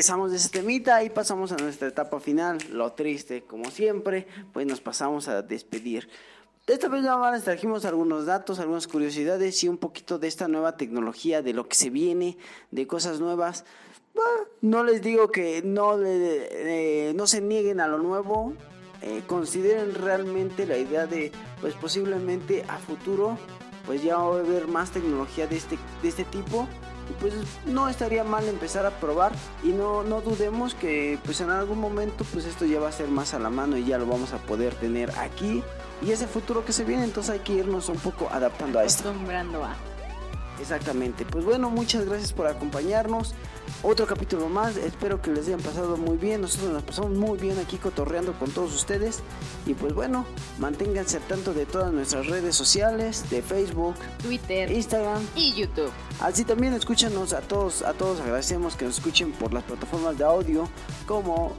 regresamos de ese temita y pasamos a nuestra etapa final. Lo triste, como siempre, pues nos pasamos a despedir. Esta vez nada más les trajimos algunos datos, algunas curiosidades y un poquito de esta nueva tecnología, de lo que se viene, de cosas nuevas. No les digo que no, eh, no se nieguen a lo nuevo, eh, consideren realmente la idea de, pues posiblemente a futuro, pues ya va a haber más tecnología de este, de este tipo. Pues no estaría mal empezar a probar y no, no dudemos que pues en algún momento pues esto ya va a ser más a la mano y ya lo vamos a poder tener aquí y es el futuro que se viene entonces hay que irnos un poco adaptando a esto. Acostumbrando a. Exactamente. Pues bueno, muchas gracias por acompañarnos. Otro capítulo más. Espero que les hayan pasado muy bien. Nosotros nos pasamos muy bien aquí cotorreando con todos ustedes. Y pues bueno, manténganse al tanto de todas nuestras redes sociales, de Facebook, Twitter Instagram. y YouTube. Así también escúchanos a todos, a todos agradecemos que nos escuchen por las plataformas de audio como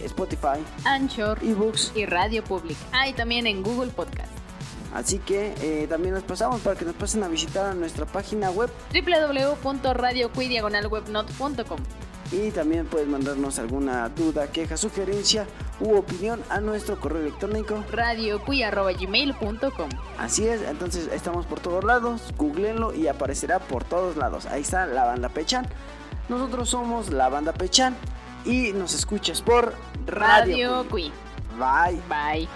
Spotify, Anchor eBooks. y Radio Public. Ah, y también en Google Podcast. Así que eh, también nos pasamos para que nos pasen a visitar a nuestra página web www.radioquidiagonalwebnot.com Y también puedes mandarnos alguna duda, queja, sugerencia u opinión a nuestro correo electrónico. radiocuy.gmail.com Así es, entonces estamos por todos lados, googleenlo y aparecerá por todos lados. Ahí está la banda Pechan. Nosotros somos la banda Pechan y nos escuchas por Radio. Radio Cui. Bye. Bye.